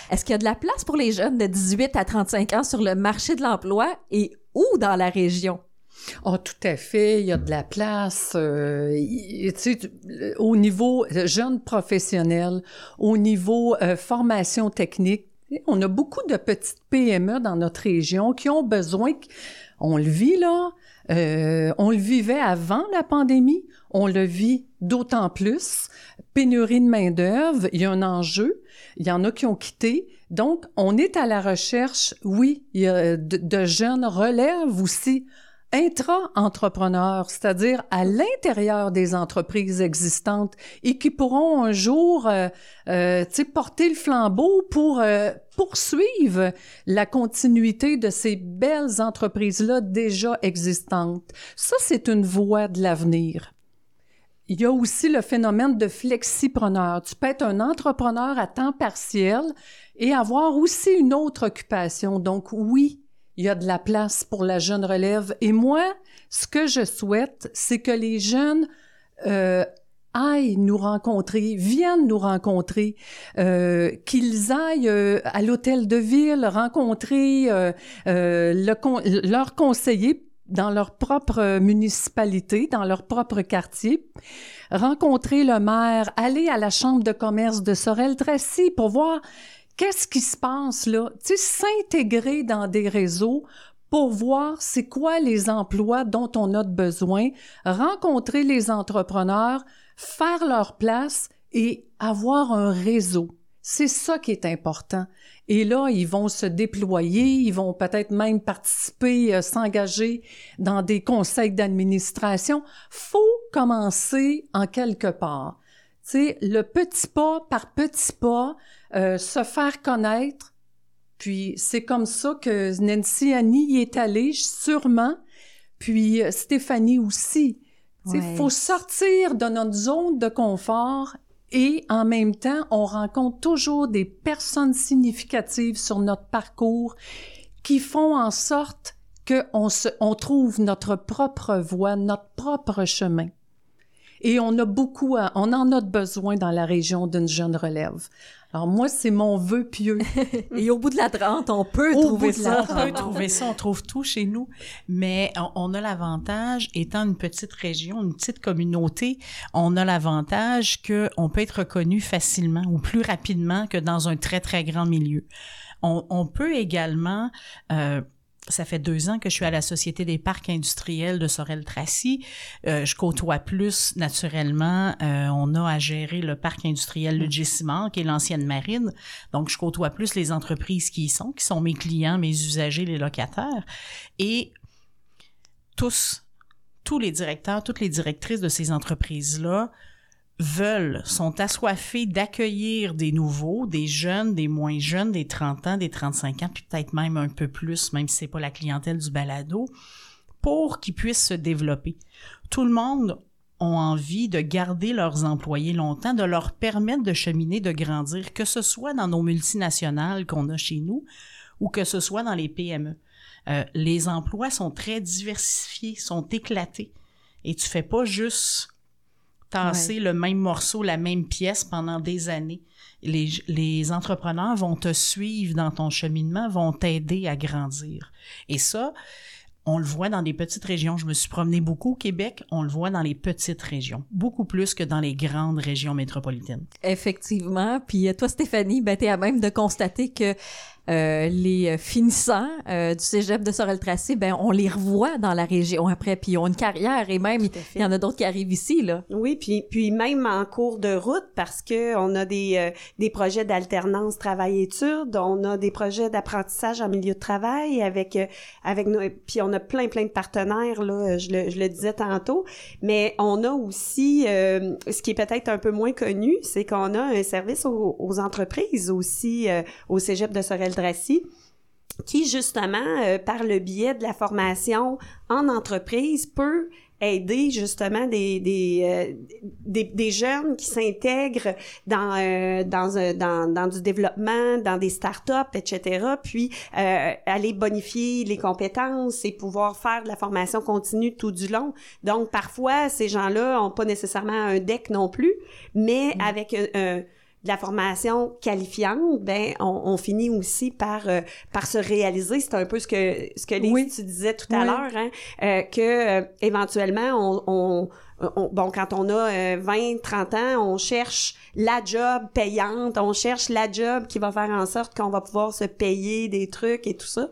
Speaker 1: est-ce qu'il y a de la place pour les jeunes de 18 à 35 ans sur le marché de l'emploi et où dans la région?
Speaker 3: Oh, tout à fait. Il y a de la place. euh, tu sais, au niveau jeunes professionnels, au niveau euh, formation technique, on a beaucoup de petites PME dans notre région qui ont besoin. On le vit là. euh, on le vivait avant la pandémie. On le vit d'autant plus. Pénurie de main d'œuvre. Il y a un enjeu. Il y en a qui ont quitté. Donc, on est à la recherche, oui, il y a de, de jeunes relèves aussi intra-entrepreneurs, c'est-à-dire à l'intérieur des entreprises existantes et qui pourront un jour, euh, euh, porter le flambeau pour euh, poursuivre la continuité de ces belles entreprises-là déjà existantes. Ça, c'est une voie de l'avenir. Il y a aussi le phénomène de flexipreneur. Tu peux être un entrepreneur à temps partiel et avoir aussi une autre occupation. Donc oui, il y a de la place pour la jeune relève. Et moi, ce que je souhaite, c'est que les jeunes euh, aillent nous rencontrer, viennent nous rencontrer, euh, qu'ils aillent euh, à l'hôtel de ville rencontrer le con- leur conseiller dans leur propre municipalité, dans leur propre quartier, rencontrer le maire, aller à la chambre de commerce de Sorel-Tracy pour voir qu'est-ce qui se passe là, tu sais, s'intégrer dans des réseaux pour voir c'est quoi les emplois dont on a besoin, rencontrer les entrepreneurs, faire leur place et avoir un réseau. C'est ça qui est important. Et là, ils vont se déployer, ils vont peut-être même participer, euh, s'engager dans des conseils d'administration. Faut commencer en quelque part. Tu sais, le petit pas par petit pas, euh, se faire connaître. Puis c'est comme ça que Nancy Annie y est allée, sûrement. Puis euh, Stéphanie aussi. Il
Speaker 1: Ouais.
Speaker 3: faut sortir de notre zone de confort et en même temps, on rencontre toujours des personnes significatives sur notre parcours qui font en sorte qu'on se, on trouve notre propre voie, notre propre chemin. Et on a beaucoup, à- on en a besoin dans la région d'une jeune relève. Alors moi, c'est mon vœu pieux.
Speaker 1: Et au bout de la 30, on peut
Speaker 3: Au
Speaker 1: trouver
Speaker 3: bout de la
Speaker 1: ça.
Speaker 2: On peut trouver ça, on trouve tout chez nous, mais on, on a l'avantage, étant une petite région, une petite communauté, on a l'avantage que on peut être reconnu facilement ou plus rapidement que dans un très très grand milieu. On, on peut également euh, ça fait deux ans que je suis à la Société des parcs industriels de Sorel-Tracy. Euh, je côtoie plus naturellement. euh, on a à gérer le parc industriel Le Gissimard, qui est l'ancienne marine. Donc, je côtoie plus les entreprises qui y sont, qui sont mes clients, mes usagers, les locataires. Et tous, tous les directeurs, toutes les directrices de ces entreprises-là veulent, sont assoiffés d'accueillir des nouveaux, des jeunes, des moins jeunes, des 30 ans, des 35 ans, puis peut-être même un peu plus, même si c'est pas la clientèle du balado, pour qu'ils puissent se développer. Tout le monde ont envie de garder leurs employés longtemps, de leur permettre de cheminer, de grandir, que ce soit dans nos multinationales qu'on a chez nous ou que ce soit dans les PME. Euh, les emplois sont très diversifiés, sont éclatés. Et tu fais pas juste tasser le même morceau, la même pièce pendant des années. Les, les entrepreneurs vont te suivre dans ton cheminement, vont t'aider à grandir. Et ça, on le voit dans des petites régions. Je me suis promené beaucoup au Québec. On le voit dans les petites régions, beaucoup plus que dans les grandes régions métropolitaines.
Speaker 1: Effectivement. Puis euh, toi, Stéphanie, ben, t'es à même de constater que euh, les finissants euh, du cégep de Sorel-Tracé, ben, on les revoit dans la région après, puis ils ont une carrière et même, il y en a d'autres qui arrivent ici, là.
Speaker 4: Oui, puis puis même en cours de route parce que on a des euh, des projets d'alternance travail-études, on a des projets d'apprentissage en milieu de travail avec euh, avec nos puis on a plein plein de partenaires là, je le je le disais tantôt, mais on a aussi euh, ce qui est peut-être un peu moins connu, c'est qu'on a un service aux, aux entreprises aussi euh, au Cégep de Qui justement euh, par le biais de la formation en entreprise peut aider justement des des, euh, des, des, jeunes qui s'intègrent dans, euh, dans, dans, dans du développement, dans des startups, etc. Puis euh, aller bonifier les compétences et pouvoir faire de la formation continue tout du long. Donc parfois ces gens-là ont pas nécessairement un deck non plus, mais mm. avec un de la formation qualifiante, ben on, on finit aussi par euh, par se réaliser. C'est un peu ce que ce que les, tu disais tout à l'heure, hein, euh, que euh, éventuellement on, on bon, quand on a 20, euh, 30 ans, on cherche la job payante, on cherche la job qui va faire en sorte qu'on va pouvoir se payer des trucs et tout ça.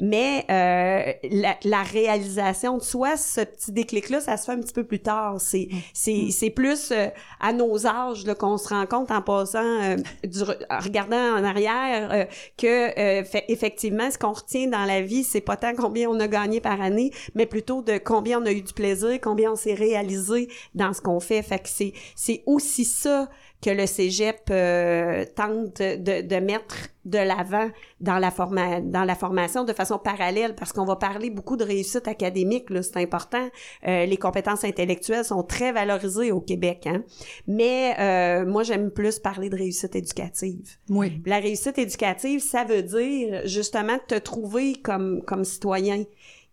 Speaker 4: Mais euh, la, la, réalisation de soi, ce petit déclic-là, ça se fait un petit peu plus tard. C'est mm. c'est c'est plus euh, à nos âges qu'on se rend compte en passant, du, en regardant en arrière, que fait, effectivement, ce qu'on retient dans la vie, c'est pas tant combien on a gagné par année, mais plutôt de combien on a eu du plaisir, combien on s'est réalisé dans ce qu'on fait. Fait que c'est, c'est aussi ça que le cégep euh, tente de, de mettre de l'avant dans la forma dans la formation de façon parallèle parce qu'on va parler beaucoup de réussite académique là c'est important. Euh, les compétences intellectuelles sont très valorisées au Québec hein. Mais euh, moi j'aime plus parler de réussite éducative.
Speaker 3: Oui.
Speaker 4: La réussite éducative ça veut dire justement te trouver comme comme citoyen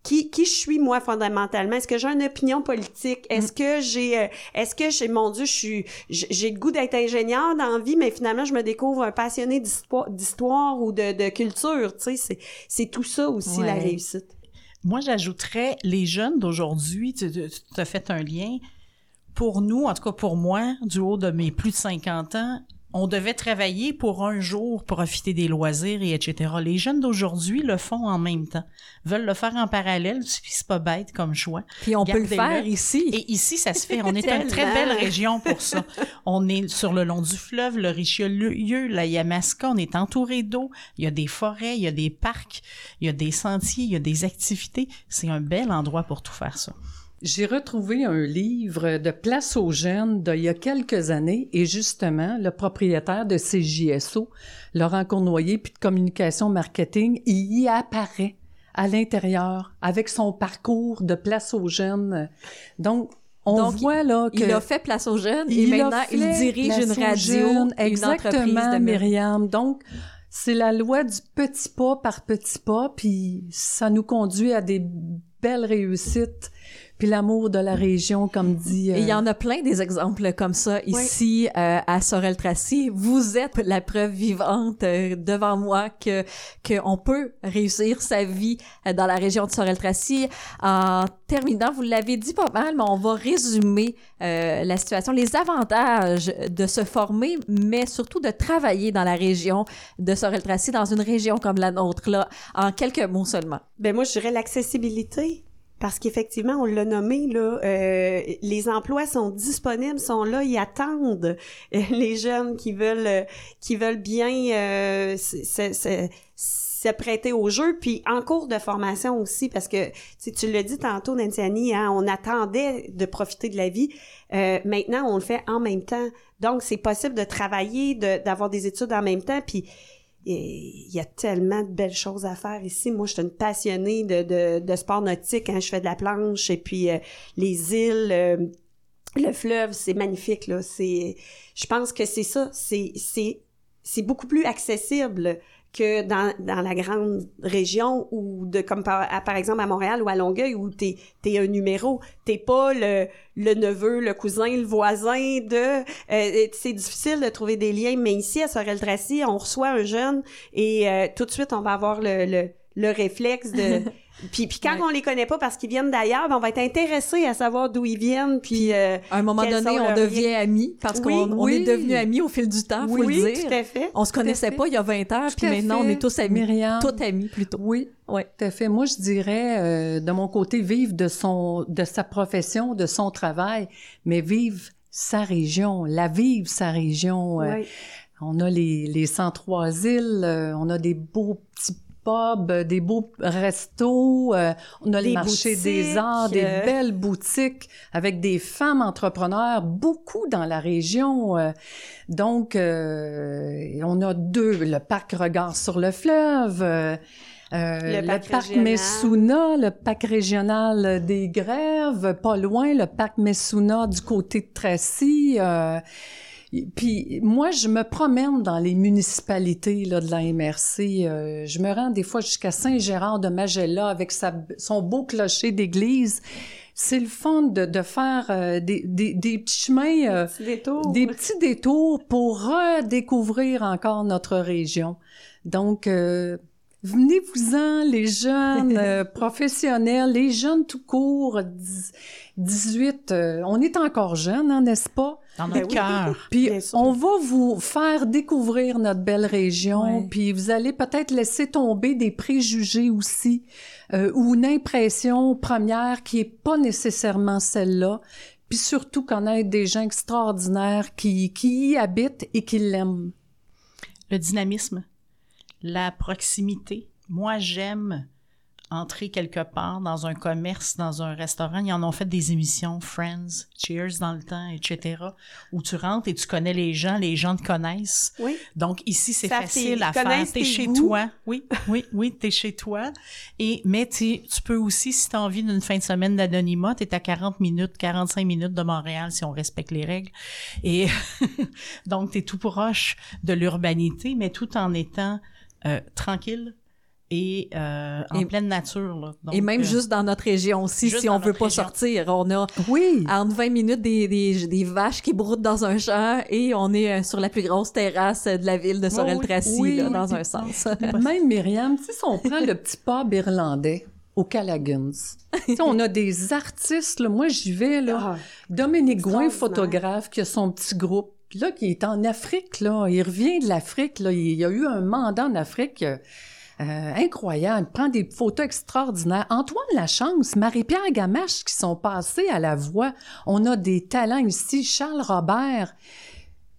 Speaker 4: qui, qui je suis moi fondamentalement? Est-ce que j'ai une opinion politique? Est-ce mm. que j'ai euh, est-ce que j'ai mon dieu, je suis j'ai le goût d'être ingénieur dans la vie mais finalement je me découvre un passionné d'histoire ou de, de culture, tu sais? C'est c'est tout ça aussi la réussite.
Speaker 2: Moi j'ajouterais les jeunes d'aujourd'hui, tu, tu as fait un lien. Pour nous, en tout cas pour moi, du haut de mes plus de 50 ans, on devait travailler pour un jour, profiter des loisirs et etc. Les jeunes d'aujourd'hui le font en même temps, veulent le faire en parallèle, c'est pas bête comme choix.
Speaker 1: Puis on peut le faire ici.
Speaker 2: Et ici, ça se fait. On est une très belle région pour ça. On est sur le long du fleuve, le Richelieu, la Yamaska, on est entouré d'eau. Il y a des forêts, il y a des parcs, il y a des sentiers, il y a des activités. C'est un bel endroit pour tout faire ça.
Speaker 3: J'ai retrouvé un livre de Place aux jeunes d'il y a quelques années et justement, le propriétaire de CJSO, Laurent Cournoyer, puis de communication marketing, il y apparaît à l'intérieur avec son parcours de Place aux jeunes. Donc, on voit là que
Speaker 1: il a fait place aux jeunes et maintenant il dirige une radio,
Speaker 3: exactement,
Speaker 1: une entreprise de
Speaker 3: Myriam. Donc c'est la loi du petit pas par petit pas, puis ça nous conduit à des belles réussites puis l'amour de la région, comme dit.
Speaker 1: Et il y en a plein des exemples comme ça ici euh, à Sorel-Tracy. Vous êtes la preuve vivante euh, devant moi que qu'on peut réussir sa vie euh, dans la région de Sorel-Tracy. En terminant, vous l'avez dit pas mal, mais on va résumer la situation, les avantages de se former, mais surtout de travailler dans la région de Sorel-Tracy, dans une région comme la nôtre, là, en quelques mots seulement.
Speaker 4: Ben moi, je dirais l'accessibilité parce qu'effectivement, on l'a nommé, là, euh, les emplois sont disponibles, sont là, ils attendent euh, les jeunes qui veulent euh, qui veulent bien euh, se, prêter au jeu, puis en cours de formation aussi, parce que tu l'as dit tantôt, Nancy hein, on attendait de profiter de la vie. maintenant, on le fait en même temps. Donc, c'est possible de travailler, d'avoir des études en même temps, puis il y a tellement de belles choses à faire ici. Moi, je suis une passionnée de, de, sport nautique. Hein. Je fais de la planche et puis euh, les îles, euh, le fleuve, c'est magnifique. Là. C'est, je pense que c'est ça. C'est, c'est, c'est beaucoup plus accessible que dans, dans la grande région ou de comme par, par exemple à Montréal ou à Longueuil où t'es es un numéro t'es pas le, le neveu le cousin le voisin de euh, c'est difficile de trouver des liens mais ici à Sorel-Tracy on reçoit un jeune et euh, tout de suite on va avoir le, le, le réflexe de Puis, puis quand on les connaît pas parce qu'ils viennent d'ailleurs, ben on va être intéressé à savoir d'où ils viennent. Puis, euh,
Speaker 1: à un moment donné, on devient amis parce qu'on on est devenus amis au fil du temps, faut
Speaker 4: oui,
Speaker 1: le dire.
Speaker 4: tout à fait.
Speaker 1: On se connaissait pas il y a 20 ans, puis maintenant on est tous amis, Myriam. tous amis plutôt.
Speaker 3: Oui, oui, tout à fait. Moi, je dirais euh, de mon côté vivre de son, de sa profession, de son travail, mais vivre sa région, la vivre sa région. Euh, on a les, les 103 îles, euh, on a des beaux petits euh, des beaux restos, euh, on a les marchés des arts, des euh. belles boutiques avec des femmes entrepreneurs, beaucoup dans la région. donc, on a deux, le parc Regard sur le fleuve. Euh,
Speaker 4: Le parc
Speaker 3: parc
Speaker 4: régional.
Speaker 3: Messuna, le parc régional des grèves, pas loin, le parc Messuna du côté de Tracy. Puis moi, je me promène dans les municipalités là, de la MRC. euh, je me rends des fois jusqu'à Saint-Gérard de Magella avec sa, son beau clocher d'église. C'est le fun de, de faire euh, des, des, des petits chemins, euh, des petits détours pour redécouvrir encore notre région. Donc, euh, venez-vous-en, les jeunes euh, professionnels, les jeunes tout court, 10 18, euh, on est encore jeunes, hein, n'est-ce pas?
Speaker 2: Dans
Speaker 4: Ben
Speaker 2: notre cœur.
Speaker 3: Puis on va vous faire découvrir notre belle région, puis vous allez peut-être laisser tomber des préjugés aussi, euh, ou une impression première qui est pas nécessairement celle-là, puis surtout connaître des gens extraordinaires qui, qui y habitent et qui l'aiment.
Speaker 2: Le dynamisme, la proximité. Moi, j'aime entrer quelque part dans un commerce, dans un restaurant. Ils en ont fait des émissions, Friends, Cheers dans le temps, etc., où tu rentres et tu connais les gens, les gens te connaissent.
Speaker 4: Oui.
Speaker 2: Donc ici, c'est facile à faire. T'es chez
Speaker 4: goûts.
Speaker 2: toi. Oui, oui, oui, t'es chez toi. Et, mais tu tu peux aussi, si t'as envie d'une fin de semaine d'anonymat, t'es à 40 minutes, 45 minutes de Montréal si on respecte les règles. Et donc, t'es tout proche de l'urbanité, mais tout en étant euh, tranquille et euh, en
Speaker 1: Et-
Speaker 2: pleine nature. Là. Donc,
Speaker 1: Et même
Speaker 2: euh,
Speaker 1: juste dans notre région aussi, si on veut pas
Speaker 2: région.
Speaker 1: sortir. On a
Speaker 3: Oui.
Speaker 1: entre 20 minutes des, des, des vaches qui broutent dans un champ et on est euh, sur la plus grosse terrasse de la ville de Sorel-Tracy,
Speaker 3: oui,
Speaker 1: là,
Speaker 3: oui.
Speaker 1: dans un sens.
Speaker 3: Même Myriam, tu sais, si on prend le petit pub irlandais au sais, on a des artistes, là, moi j'y vais, là,
Speaker 4: Ah,
Speaker 3: Dominique Gouin, photographe, qui a son petit groupe, là, qui est en Afrique, là, il revient de l'Afrique, là, il y a eu un mandat en Afrique, euh, incroyable, prend des photos extraordinaires. Antoine Lachance, Marie-Pierre Gamache qui sont passés à la voix. On a des talents ici, Charles Robert.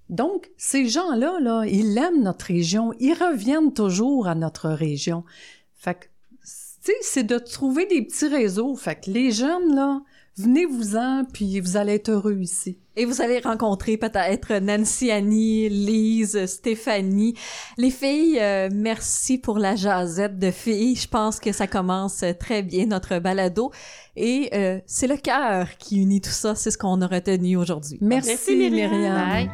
Speaker 3: Donc, ces gens-là, là, ils aiment notre région, ils reviennent toujours à notre région. Fait que, tu sais, c'est de trouver des petits réseaux. Fait que les jeunes, là, venez-vous-en, puis vous allez être heureux ici.
Speaker 1: Et vous allez rencontrer peut-être Nancy Annie, Lise, Stéphanie. Les filles, euh, merci pour la jasette de filles. Je pense que ça commence très bien, notre balado. Et euh, c'est le cœur qui unit tout ça. C'est ce qu'on a retenu aujourd'hui.
Speaker 3: Merci,
Speaker 4: Merci, Myriam.
Speaker 3: Myriam.
Speaker 1: Bye.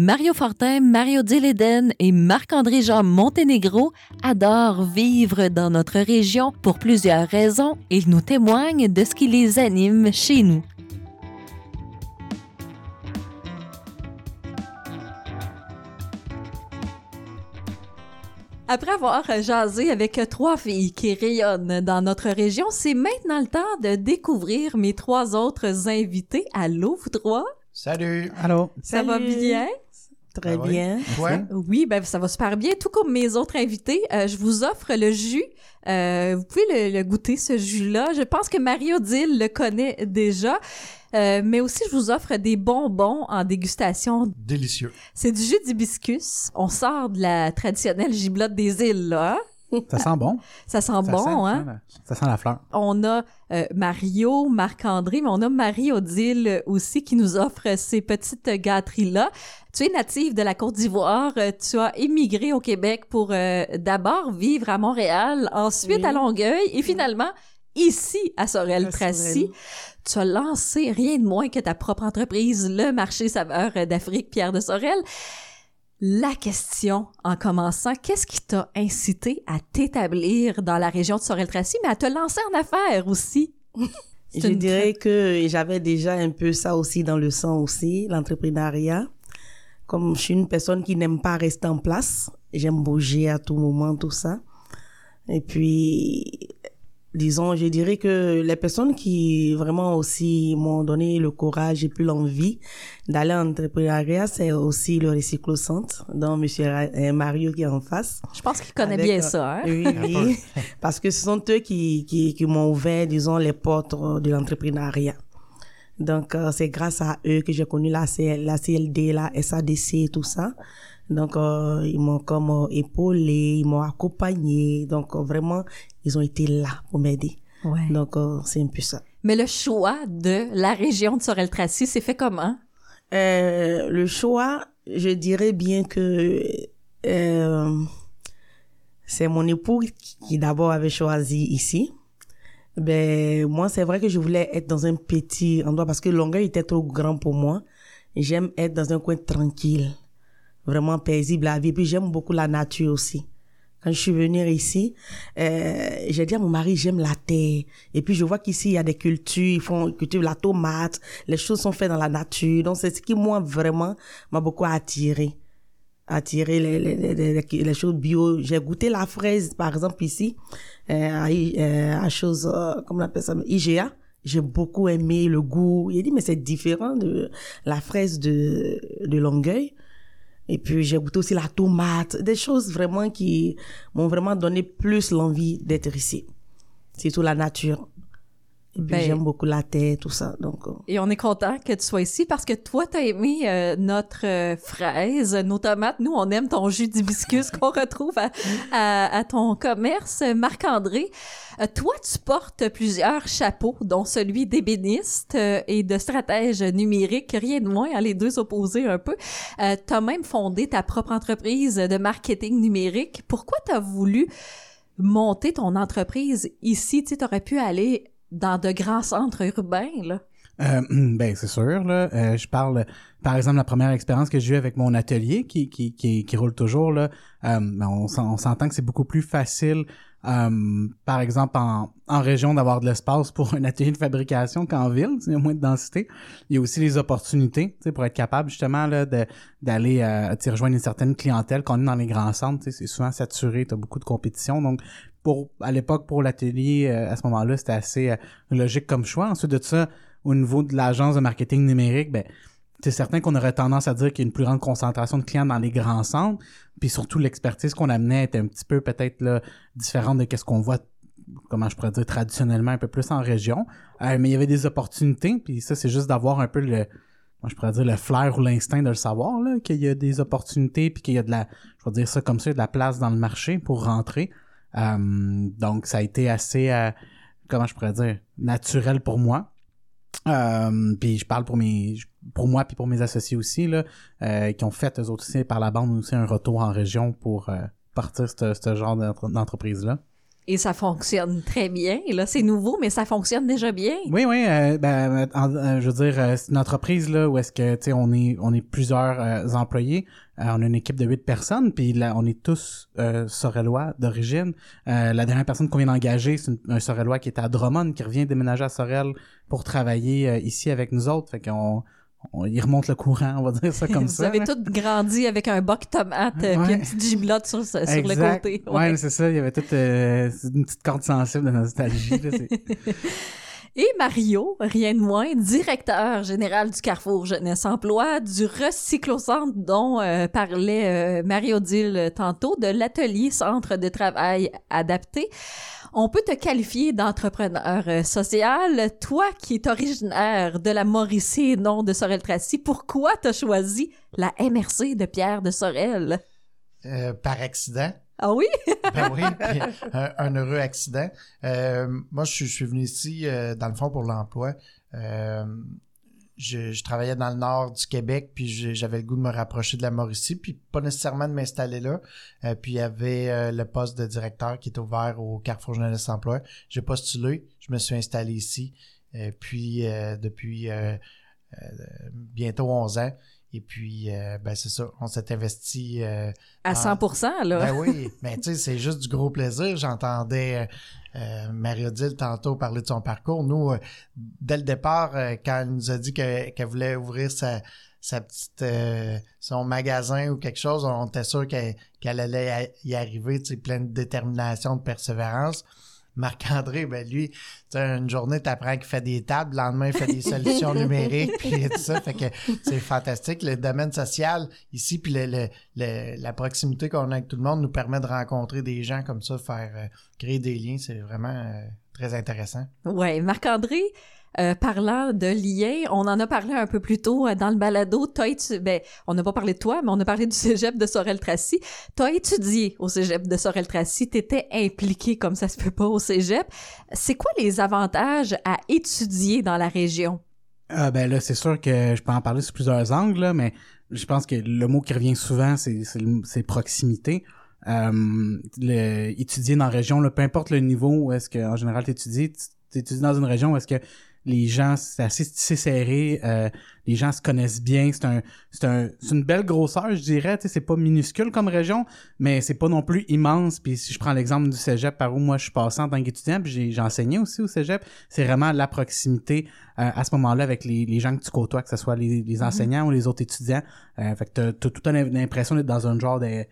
Speaker 1: Mario Fortin, Mario Dileden et Marc-André Jean Monténégro adorent vivre dans notre région pour plusieurs raisons et ils nous témoignent de ce qui les anime chez nous. Après avoir jasé avec trois filles qui rayonnent dans notre région, c'est maintenant le temps de découvrir mes trois autres invités. Allô, vous trois?
Speaker 5: Salut!
Speaker 6: Allô?
Speaker 1: Ça va bien?
Speaker 6: Très
Speaker 5: Ah oui?
Speaker 6: bien.
Speaker 1: Oui, ben ça va super bien. Tout comme mes autres invités, euh, je vous offre le jus. Euh, vous pouvez le, le goûter, ce jus-là. Je pense que Marie-Odile le connaît déjà. Euh, mais aussi, je vous offre des bonbons en dégustation.
Speaker 5: Délicieux.
Speaker 1: C'est du jus d'hibiscus. On sort de la traditionnelle giblotte des îles, là.
Speaker 6: Ça sent bon.
Speaker 1: Ça sent
Speaker 6: Ça
Speaker 1: bon,
Speaker 6: sent,
Speaker 1: hein?
Speaker 6: Ça sent la fleur.
Speaker 1: On a euh, Mario, Marc-André, mais on a Marie-Odile aussi qui nous offre ces petites gâteries-là. Tu es native de la Côte d'Ivoire. euh, Tu as émigré au Québec pour euh, d'abord vivre à Montréal, ensuite
Speaker 4: Oui.
Speaker 1: à Longueuil et finalement ici à Sorel-Tracy. Tu as lancé rien de moins que ta propre entreprise, le marché saveur d'Afrique Pierre de Sorel. La question en commençant, qu'est-ce qui t'a incité à t'établir dans la région de Sorel-Tracy, mais à te lancer en affaires aussi?
Speaker 7: Je
Speaker 1: une
Speaker 7: dirais que j'avais déjà un peu ça aussi dans le sang aussi, l'entrepreneuriat. Comme je suis une personne qui n'aime pas rester en place, j'aime bouger à tout moment, tout ça. Et puis, disons, je dirais que les personnes qui vraiment aussi m'ont donné le courage et puis l'envie d'aller en entrepreneuriat, c'est aussi le Recyclo-Centre, dont Monsieur euh, Mario qui est en face.
Speaker 1: Je pense qu'il connaît
Speaker 7: Avec,
Speaker 1: bien
Speaker 7: euh,
Speaker 1: ça, hein?
Speaker 7: Oui, oui. Parce que ce sont eux qui, qui, qui m'ont ouvert, disons, les portes de l'entrepreneuriat. Donc, euh, c'est grâce à eux que j'ai connu la, CL, la CLD, la SADC et tout ça. Donc, euh, ils m'ont comme euh, épaulé, ils m'ont accompagné. Donc, euh, vraiment, ils ont été là pour m'aider.
Speaker 1: Ouais.
Speaker 7: Donc, c'est un peu ça.
Speaker 1: Mais le choix de la région de Sorel-Tracy s'est fait comment?
Speaker 7: Euh, le choix, je dirais bien que euh, c'est mon époux qui d'abord avait choisi ici. Ben moi, c'est vrai que je voulais être dans un petit endroit parce que Longueuil était trop grand pour moi. J'aime être dans un coin tranquille, vraiment paisible à vivre. Puis j'aime beaucoup la nature aussi. Quand je suis venue ici, euh, j'ai dit à mon mari, j'aime la terre. Et puis je vois qu'ici, il y a des cultures, ils font cultivent la tomate, les choses sont faites dans la nature. Donc c'est ce qui, moi, vraiment, m'a beaucoup attiré. Attiré les, les, les, les, choses bio. J'ai goûté la fraise, par exemple, ici, euh, à, euh, à chose, euh, comment on appelle ça, IGA. J'ai beaucoup aimé le goût. Il dit, mais c'est différent de la fraise de, de Longueuil. Et puis j'ai goûté aussi la tomate, des choses vraiment qui m'ont vraiment donné plus l'envie d'être ici. Surtout la nature. Et puis
Speaker 1: Ben-
Speaker 7: j'aime beaucoup la terre, tout ça. Donc euh,
Speaker 1: Et on est content que tu sois ici parce que toi, t'as aimé euh, notre euh, fraise, nos tomates. Nous, on aime ton jus d'hibiscus qu'on retrouve à, à, à ton commerce. Marc-André, euh, toi, tu portes plusieurs chapeaux, dont celui d'ébéniste euh, et de stratège numérique, rien de moins, hein, les deux opposés un peu. Euh, t'as même fondé ta propre entreprise de marketing numérique. Pourquoi t'as voulu monter ton entreprise ici? Tu sais, t'aurais pu aller dans de grands centres urbains, là.
Speaker 6: Euh, ben c'est sûr là. Euh, je parle, par exemple, la première expérience que j'ai eue avec mon atelier qui qui qui, qui roule toujours là. euh, ben, on on s'entend que c'est beaucoup plus facile, euh, par exemple en en région d'avoir de l'espace pour un atelier de fabrication qu'en ville. Il y a moins de densité. Il y a aussi les opportunités, pour être capable justement là de d'aller euh, rejoindre une certaine clientèle qu'on est dans les grands centres. C'est souvent saturé, t'as beaucoup de compétition, donc pour à l'époque pour l'atelier euh, à ce moment-là c'était assez euh, logique comme choix. Ensuite de ça au niveau de l'agence de marketing numérique, ben, c'est certain qu'on aurait tendance à dire qu'il y a une plus grande concentration de clients dans les grands centres, puis surtout l'expertise qu'on amenait était un petit peu peut-être là, différente de ce qu'on voit, comment je pourrais dire, traditionnellement un peu plus en région. Euh, mais il y avait des opportunités, puis ça, c'est juste d'avoir un peu le, moi je pourrais dire le flair ou l'instinct de le savoir, là, qu'il y a des opportunités, puis qu'il y a de la, je vais dire ça comme ça, de la place dans le marché pour rentrer. Euh, donc ça a été assez, euh, comment je pourrais dire, naturel pour moi. Euh, puis je parle pour mes pour moi puis pour mes associés aussi là euh, qui ont fait eux aussi par la bande aussi un retour en région pour euh, partir ce ce genre d'entreprise là.
Speaker 1: Et ça fonctionne très bien. Là, c'est nouveau, mais ça fonctionne déjà bien.
Speaker 6: Oui, oui. euh, ben, en- je veux dire, euh, c'est une entreprise là où est-ce que tu sais, on est on est plusieurs euh, employés. Euh, on a une équipe de huit personnes, puis là, on est tous Sorellois d'origine. La dernière personne qu'on vient d'engager, c'est un Sorellois qui était à Drummond, qui revient déménager à Sorel pour travailler ici avec nous autres. Fait qu'on on, il remonte le courant, on va dire ça comme
Speaker 1: Vous
Speaker 6: ça.
Speaker 1: avez
Speaker 6: là.
Speaker 1: tous grandi avec un boc tomate euh,
Speaker 6: Ouais.
Speaker 1: puis une petite giblotte sur, sur le côté.
Speaker 6: Ouais, c'est ça. Il y avait toute euh, une petite corde sensible de nostalgie. là,
Speaker 1: Et Mario, rien de moins, directeur général du Carrefour Jeunesse Emploi, du recyclocentre dont euh, parlait euh, Mario-Dille tantôt, de l'atelier Centre de travail adapté. On peut te qualifier d'entrepreneur euh, social. Toi qui es originaire de la Mauricie et non de Sorel-Tracy, pourquoi t'as choisi la MRC de Pierre de Sorel?
Speaker 5: Euh, par accident.
Speaker 1: Ah oui?
Speaker 5: Ben oui, un, un heureux accident. Euh, moi, je, suis- je suis venu ici, euh, dans le fond, pour l'emploi. Je, travaillais dans le nord du Québec, puis j'avais le goût de me rapprocher de la Mauricie, puis pas nécessairement de m'installer là. Euh, puis il y avait euh, le poste de directeur qui était ouvert au Carrefour Jeunesse Emploi. J'ai postulé, je me suis installé ici, euh, puis depuis bientôt 11 ans. Et puis, euh, ben c'est ça, on s'est investi euh,
Speaker 1: À
Speaker 5: Ah.
Speaker 1: 100 là.
Speaker 5: ben oui, mais tu sais, c'est juste du gros plaisir. J'entendais euh, euh, Marie-Odile tantôt parler de son parcours. Nous, euh, dès le départ, quand elle nous a dit que- qu'elle voulait ouvrir sa, sa petite euh, son magasin ou quelque chose, on était sûr qu'elle qu'elle allait y arriver, tu sais, pleine de détermination, de persévérance. Marc-André, ben lui, tu une journée, t'apprends qu'il fait des tables, le lendemain, il fait des solutions numériques, puis tout ça, fait que c'est fantastique. Le domaine social ici, puis le, le- le- la proximité qu'on a avec tout le monde nous permet de rencontrer des gens comme ça, faire euh, créer des liens, c'est vraiment euh, très intéressant.
Speaker 1: Ouais, Marc-André, euh, parlant de liens, on en a parlé un peu plus tôt euh, dans le balado. Étu- ben, on n'a pas parlé de toi, mais on a parlé du cégep de Sorel-Tracy. T'as étudié au cégep de Sorel-Tracy. T'étais impliqué comme ça se peut pas au cégep. C'est quoi les avantages à étudier dans la région?
Speaker 6: Ah ben là, c'est sûr que je peux en parler sous plusieurs angles, là, mais je pense que le mot qui revient souvent, c'est proximité. Euh, le, étudier dans la région, là, peu importe le niveau où est-ce que en général tu tu étudies dans une région où est-ce que les gens c'est assez tissé serré, euh, les gens se connaissent bien, c'est un c'est un c'est une belle grosseur, je dirais, tu sais, c'est pas minuscule comme région, mais c'est pas non plus immense. Puis si je prends l'exemple du cégep par où moi je suis passé en tant qu'étudiant, puis j'ai enseigné aussi au cégep, c'est vraiment la proximité euh, à ce moment-là avec les, les gens que tu côtoies, que ce soit les, les enseignants ou les autres étudiants. Euh, fait que t'as, t'as tout le temps l'impression d'être dans un genre de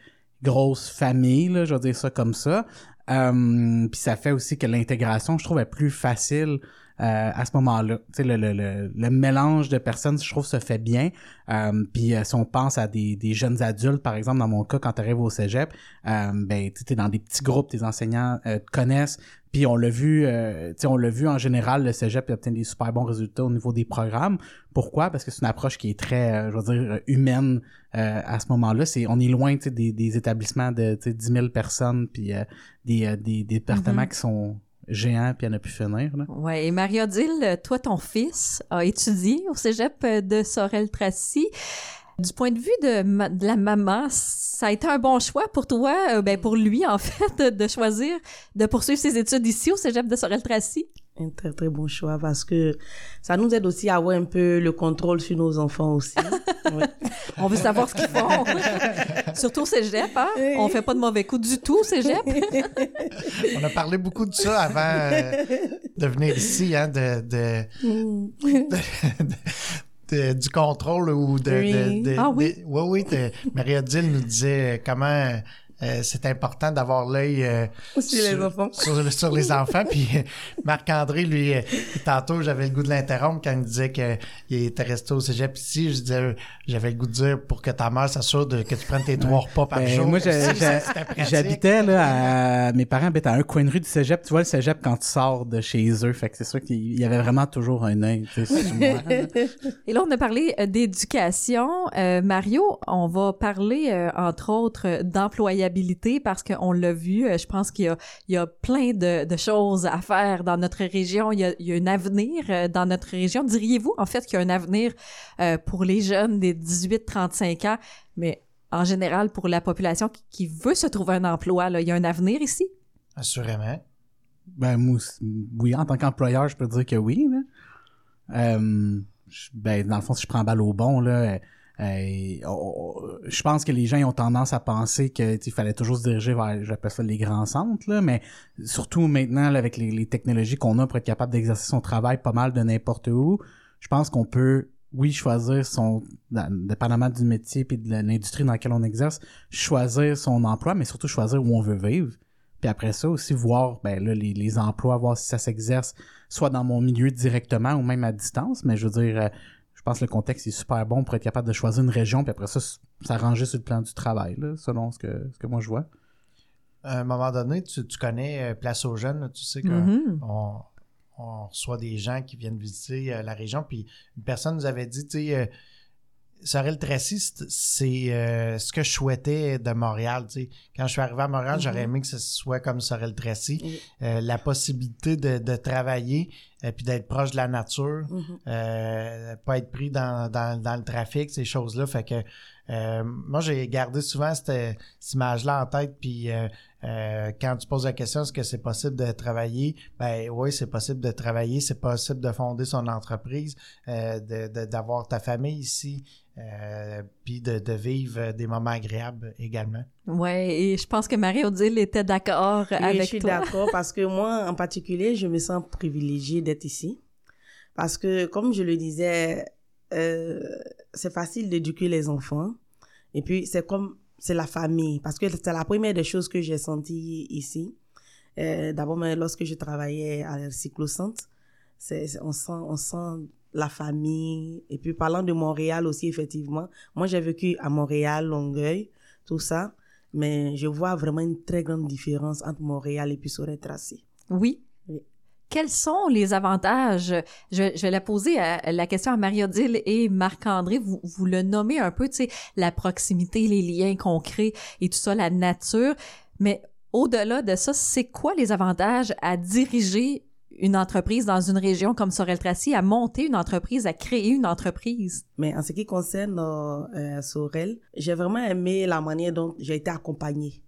Speaker 6: grosse famille, là, je vais dire ça comme ça. Euh, puis ça fait aussi que l'intégration, je trouve, est plus facile euh, à ce moment-là. Tu sais, le, le, le, le mélange de personnes, je trouve, se fait bien. Euh, puis euh, si on pense à des, des jeunes adultes, par exemple, dans mon cas, quand tu arrives au cégep, euh, ben, tu es dans des petits groupes, tes enseignants euh, te connaissent. Puis on l'a vu, euh, tu sais, on l'a vu en général, le cégep obtient des super bons résultats au niveau des programmes. Pourquoi? Parce que c'est une approche qui est très, euh, je veux dire, humaine euh, à ce moment-là. C'est, on est loin tu sais, des, des établissements de tu sais, 10 000 personnes, puis euh, des, des, des départements
Speaker 1: Mhm.
Speaker 6: qui sont géants, puis à ne plus finir. Là.
Speaker 1: Ouais, et Marie-Odile, toi, ton fils a étudié au cégep de Sorel-Tracy. Du point de vue de la maman, ça a été un bon choix pour toi, euh, ben pour lui en fait, de choisir de poursuivre ses études ici au cégep de Sorel-Tracy?
Speaker 7: Un très très bon choix parce que ça nous aide aussi à avoir un peu le contrôle sur nos enfants aussi. Ouais.
Speaker 1: On veut savoir ce qu'ils font. Surtout au cégep, hein? On fait pas de mauvais coups du tout au cégep.
Speaker 5: On a parlé beaucoup de ça avant euh, de venir ici, hein, de, de, de- du contrôle ou de...
Speaker 7: Oui.
Speaker 5: de- de-
Speaker 1: Ah oui?
Speaker 5: de- oui, oui. de- Marie-Odile nous disait comment euh, c'est important d'avoir l'œil euh,
Speaker 7: Aussi les enfants.
Speaker 5: sur, sur les enfants. Puis euh, Marc-André, lui, euh, tantôt, j'avais le goût de l'interrompre quand il me disait qu'il était resté au cégep ici. Je disais, euh, j'avais le goût de dire pour que ta mère s'assure de, que tu prennes tes trois repas par
Speaker 6: Ben,
Speaker 5: jour.
Speaker 6: moi, j'habitais là à... Mes parents habitaient à un coin de rue du cégep. Tu vois le cégep quand tu sors de chez eux. Fait que c'est sûr qu'il y avait vraiment toujours un œil.
Speaker 1: Et là, on a parlé euh, d'éducation. Euh, Mario, on va parler, euh, entre autres, euh, parce qu'on l'a vu. euh, je pense qu'il y a, plein de, choses à faire dans notre région. Il y a, un avenir euh, dans notre région. Diriez-vous, en fait, qu'il y a un avenir euh, pour les jeunes des 18-35 ans, mais en général pour la population qui, veut se trouver un emploi? Il y a un avenir ici?
Speaker 5: Assurément.
Speaker 6: Ben, oui, en tant qu'employeur, je peux dire que oui. Ben, dans le fond, si je prends balle au bon, là, je pense que les gens ont tendance à penser que il fallait toujours se diriger vers, j'appelle ça les grands centres, là, mais surtout maintenant, là, avec les, technologies qu'on a pour être capable d'exercer son travail pas mal de n'importe où, je pense qu'on peut oui, choisir son, dépendamment du métier et de l'industrie dans laquelle on exerce, choisir son emploi, mais surtout choisir où on veut vivre. Puis après ça aussi voir ben là les, emplois, voir si ça s'exerce soit dans mon milieu directement ou même à distance. Mais je veux dire, euh, pense que le contexte est super bon pour être capable de choisir une région puis après ça s'arranger sur le plan du travail là, selon ce que ce que moi je vois.
Speaker 5: À un moment donné, tu, tu connais euh, Place aux Jeunes, là, tu sais qu'on
Speaker 1: Mhm.
Speaker 5: on, on reçoit des gens qui viennent visiter euh, la région, puis une personne nous avait dit, tu sais, euh, Sorel-Tracy, c'est- euh, ce que je souhaitais de Montréal, tu sais. Quand je suis arrivé à Montréal, j'aurais aimé que ce soit comme Sorel-Tracy.
Speaker 7: Oui.
Speaker 5: Euh, la possibilité de, de travailler et puis d'être proche de la nature, euh, pas être pris dans, dans, dans le trafic, ces choses-là. Fait que euh, moi, j'ai gardé souvent cette, cette image-là en tête. Puis euh, euh, quand tu poses la question, est-ce que c'est possible de travailler? Ben oui, c'est possible de travailler. C'est possible de fonder son entreprise, euh, de- de- d'avoir ta famille ici, euh, puis de, de vivre des moments agréables également.
Speaker 1: Ouais, et je pense que Marie-Odile était d'accord
Speaker 7: Oui,
Speaker 1: avec
Speaker 7: je suis
Speaker 1: toi.
Speaker 7: d'accord parce que moi, en particulier, je me sens privilégiée d'être ici. Parce que, comme je le disais, euh, c'est facile d'éduquer les enfants. Et puis, c'est comme, c'est la famille. Parce que c'est la première des choses que j'ai senties ici. Euh, D'abord, mais lorsque je travaillais à la cyclocentre, on sent, on sent la famille. Et puis, parlant de Montréal aussi, effectivement. Moi, j'ai vécu à Montréal, Longueuil, tout ça. Mais je vois vraiment une très grande différence entre Montréal et puis Sorel-Tracy.
Speaker 1: Oui.
Speaker 7: Oui.
Speaker 1: quels sont les avantages? Je, je vais la poser à, la question à Marie-Odile et Marc-André. Vous, vous le nommez un peu, tu sais, la proximité, les liens qu'on crée et tout ça, la nature. Mais au-delà de ça, c'est quoi les avantages à diriger une entreprise dans une région comme Sorel-Tracy, à monter une entreprise, à créer une entreprise?
Speaker 7: Mais en ce qui concerne euh, Sorel, j'ai vraiment aimé la manière dont j'ai été accompagnée.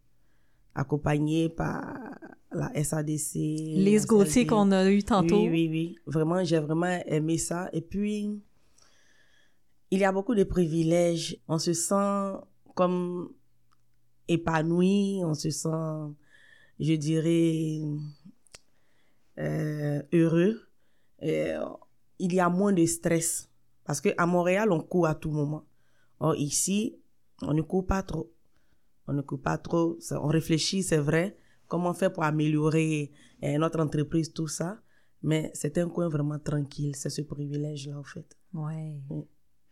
Speaker 7: Accompagnée par la SADC.
Speaker 1: Les Gauthier qu'on a eu tantôt.
Speaker 7: Oui, oui, oui. Vraiment, j'ai vraiment aimé ça. Et puis, il y a beaucoup de privilèges. On se sent comme épanoui, on se sent, je dirais, euh, heureux. Et, il y a moins de stress. Parce qu'à Montréal, on court à tout moment. Or, ici, on ne court pas trop. On ne court pas trop. On réfléchit, c'est vrai, comment faire pour améliorer euh, notre entreprise, tout ça? Mais c'est un coin vraiment tranquille. C'est ce privilège-là, en fait.
Speaker 1: Ouais.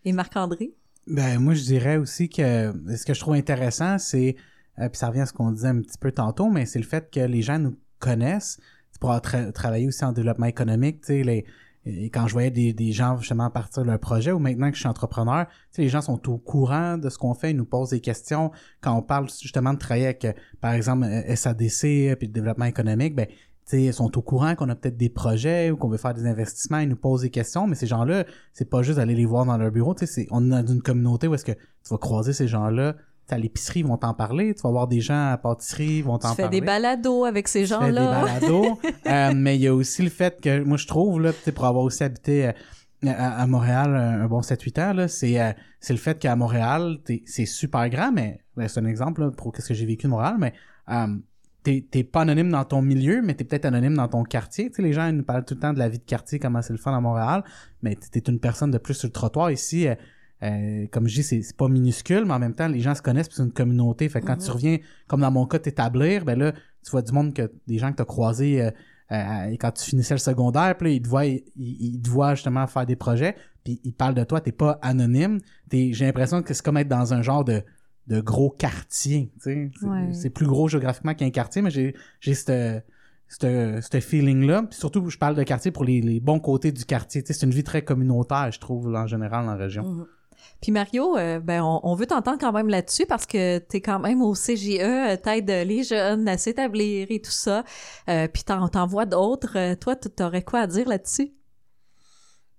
Speaker 1: Et Marc-André?
Speaker 6: Ben, moi, je dirais aussi que ce que je trouve intéressant, c'est, euh, puis ça revient à ce qu'on disait un petit peu tantôt, mais c'est le fait que les gens nous connaissent pour travailler aussi en développement économique, tu sais, les, et quand je voyais des, des gens justement partir de leur projet ou maintenant que je suis entrepreneur, tu sais, les gens sont au courant de ce qu'on fait, ils nous posent des questions. Quand on parle justement de travailler avec, par exemple, euh, SADC euh, puis le développement économique, ben, tu sais, ils sont au courant qu'on a peut-être des projets ou qu'on veut faire des investissements, ils nous posent des questions, mais ces gens-là, c'est pas juste d'aller les voir dans leur bureau, tu sais, on est dans une communauté où est-ce que tu vas croiser ces gens-là à l'épicerie, ils vont t'en parler. Tu vas voir des gens à la pâtisserie, ils vont t'en parler.
Speaker 1: Tu fais des balados avec ces gens-là.
Speaker 6: Des balados. euh, mais il y a aussi le fait que, moi, je trouve, là, pour avoir aussi habité euh, à, Montréal un bon 7-8 ans, là, c'est, euh, c'est le fait qu'à Montréal, c'est super grand, mais ben, c'est un exemple là, pour qu'est-ce que j'ai vécu de Montréal, mais euh, t'es pas anonyme dans ton milieu, mais t'es peut-être anonyme dans ton quartier. Tu sais, les gens ils nous parlent tout le temps de la vie de quartier, comment c'est le fun à Montréal, mais t'es une personne de plus sur le trottoir ici. Euh, comme je dis, c'est pas minuscule, mais en même temps, les gens se connaissent, c'est une communauté. Fait que quand tu mhm. reviens, comme dans mon cas, t'établir, ben là, tu vois du monde que des gens que t'as croisés euh, euh, quand tu finissais le secondaire, puis là, ils te voient, ils, te voient justement faire des projets, puis ils parlent de toi, t'es pas anonyme. J'ai l'impression que c'est comme être dans un genre de, de gros quartier. tu sais C'est plus gros géographiquement qu'un quartier, mais j'ai cette ce feeling-là. Surtout, je parle de quartier pour les, les bons côtés du quartier. C'est une vie très communautaire, je trouve, en général, dans la région.
Speaker 1: Mhm. Puis Mario, euh, ben on, veut t'entendre quand même là-dessus parce que tu es quand même au CGE, euh, t'aides les jeunes à s'établir et tout ça. Euh, puis t'en vois d'autres. Toi, t'aurais quoi à dire là-dessus?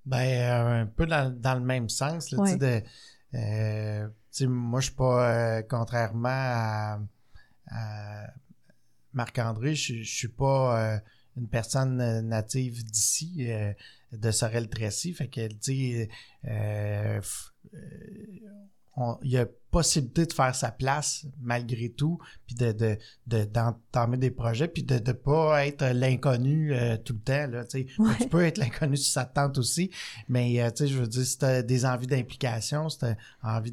Speaker 5: Ben un peu dans, le même sens. Là, de, moi, je suis pas contrairement à, Marc-André, je, suis pas une personne native d'ici, de Sorel-Tracy. Fait que, tu sais, euh, il y a possibilité de faire sa place malgré tout, puis de, d'entamer des projets, puis de ne pas être l'inconnu euh, tout le temps. Là, Tu peux être l'inconnu si ça te tente aussi, mais euh, je veux dire, si tu as des envies d'implication, si tu as envie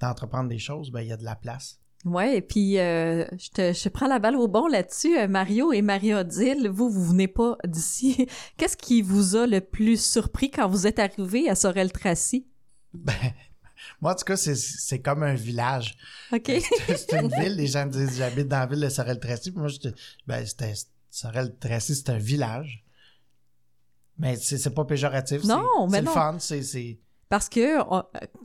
Speaker 5: d'entreprendre des choses, ben il y a de la place.
Speaker 1: Ouais, et puis je, te, je prends la balle au bon là-dessus. Mario et Marie-Odile, vous, vous venez pas d'ici. Qu'est-ce qui vous a le plus surpris quand vous êtes arrivé à Sorel-Tracy?
Speaker 5: Ben, moi, en tout cas, c'est comme un village.
Speaker 1: OK.
Speaker 5: C'est une ville. Les gens me disent j'habite dans la ville de Sorel-Tracy. Moi, ben, c'était Sorel-Tracy, c'est un village. Mais c'est pas péjoratif.
Speaker 1: Non, mais
Speaker 5: C'est
Speaker 1: le
Speaker 5: fun. C'est.
Speaker 1: Parce que,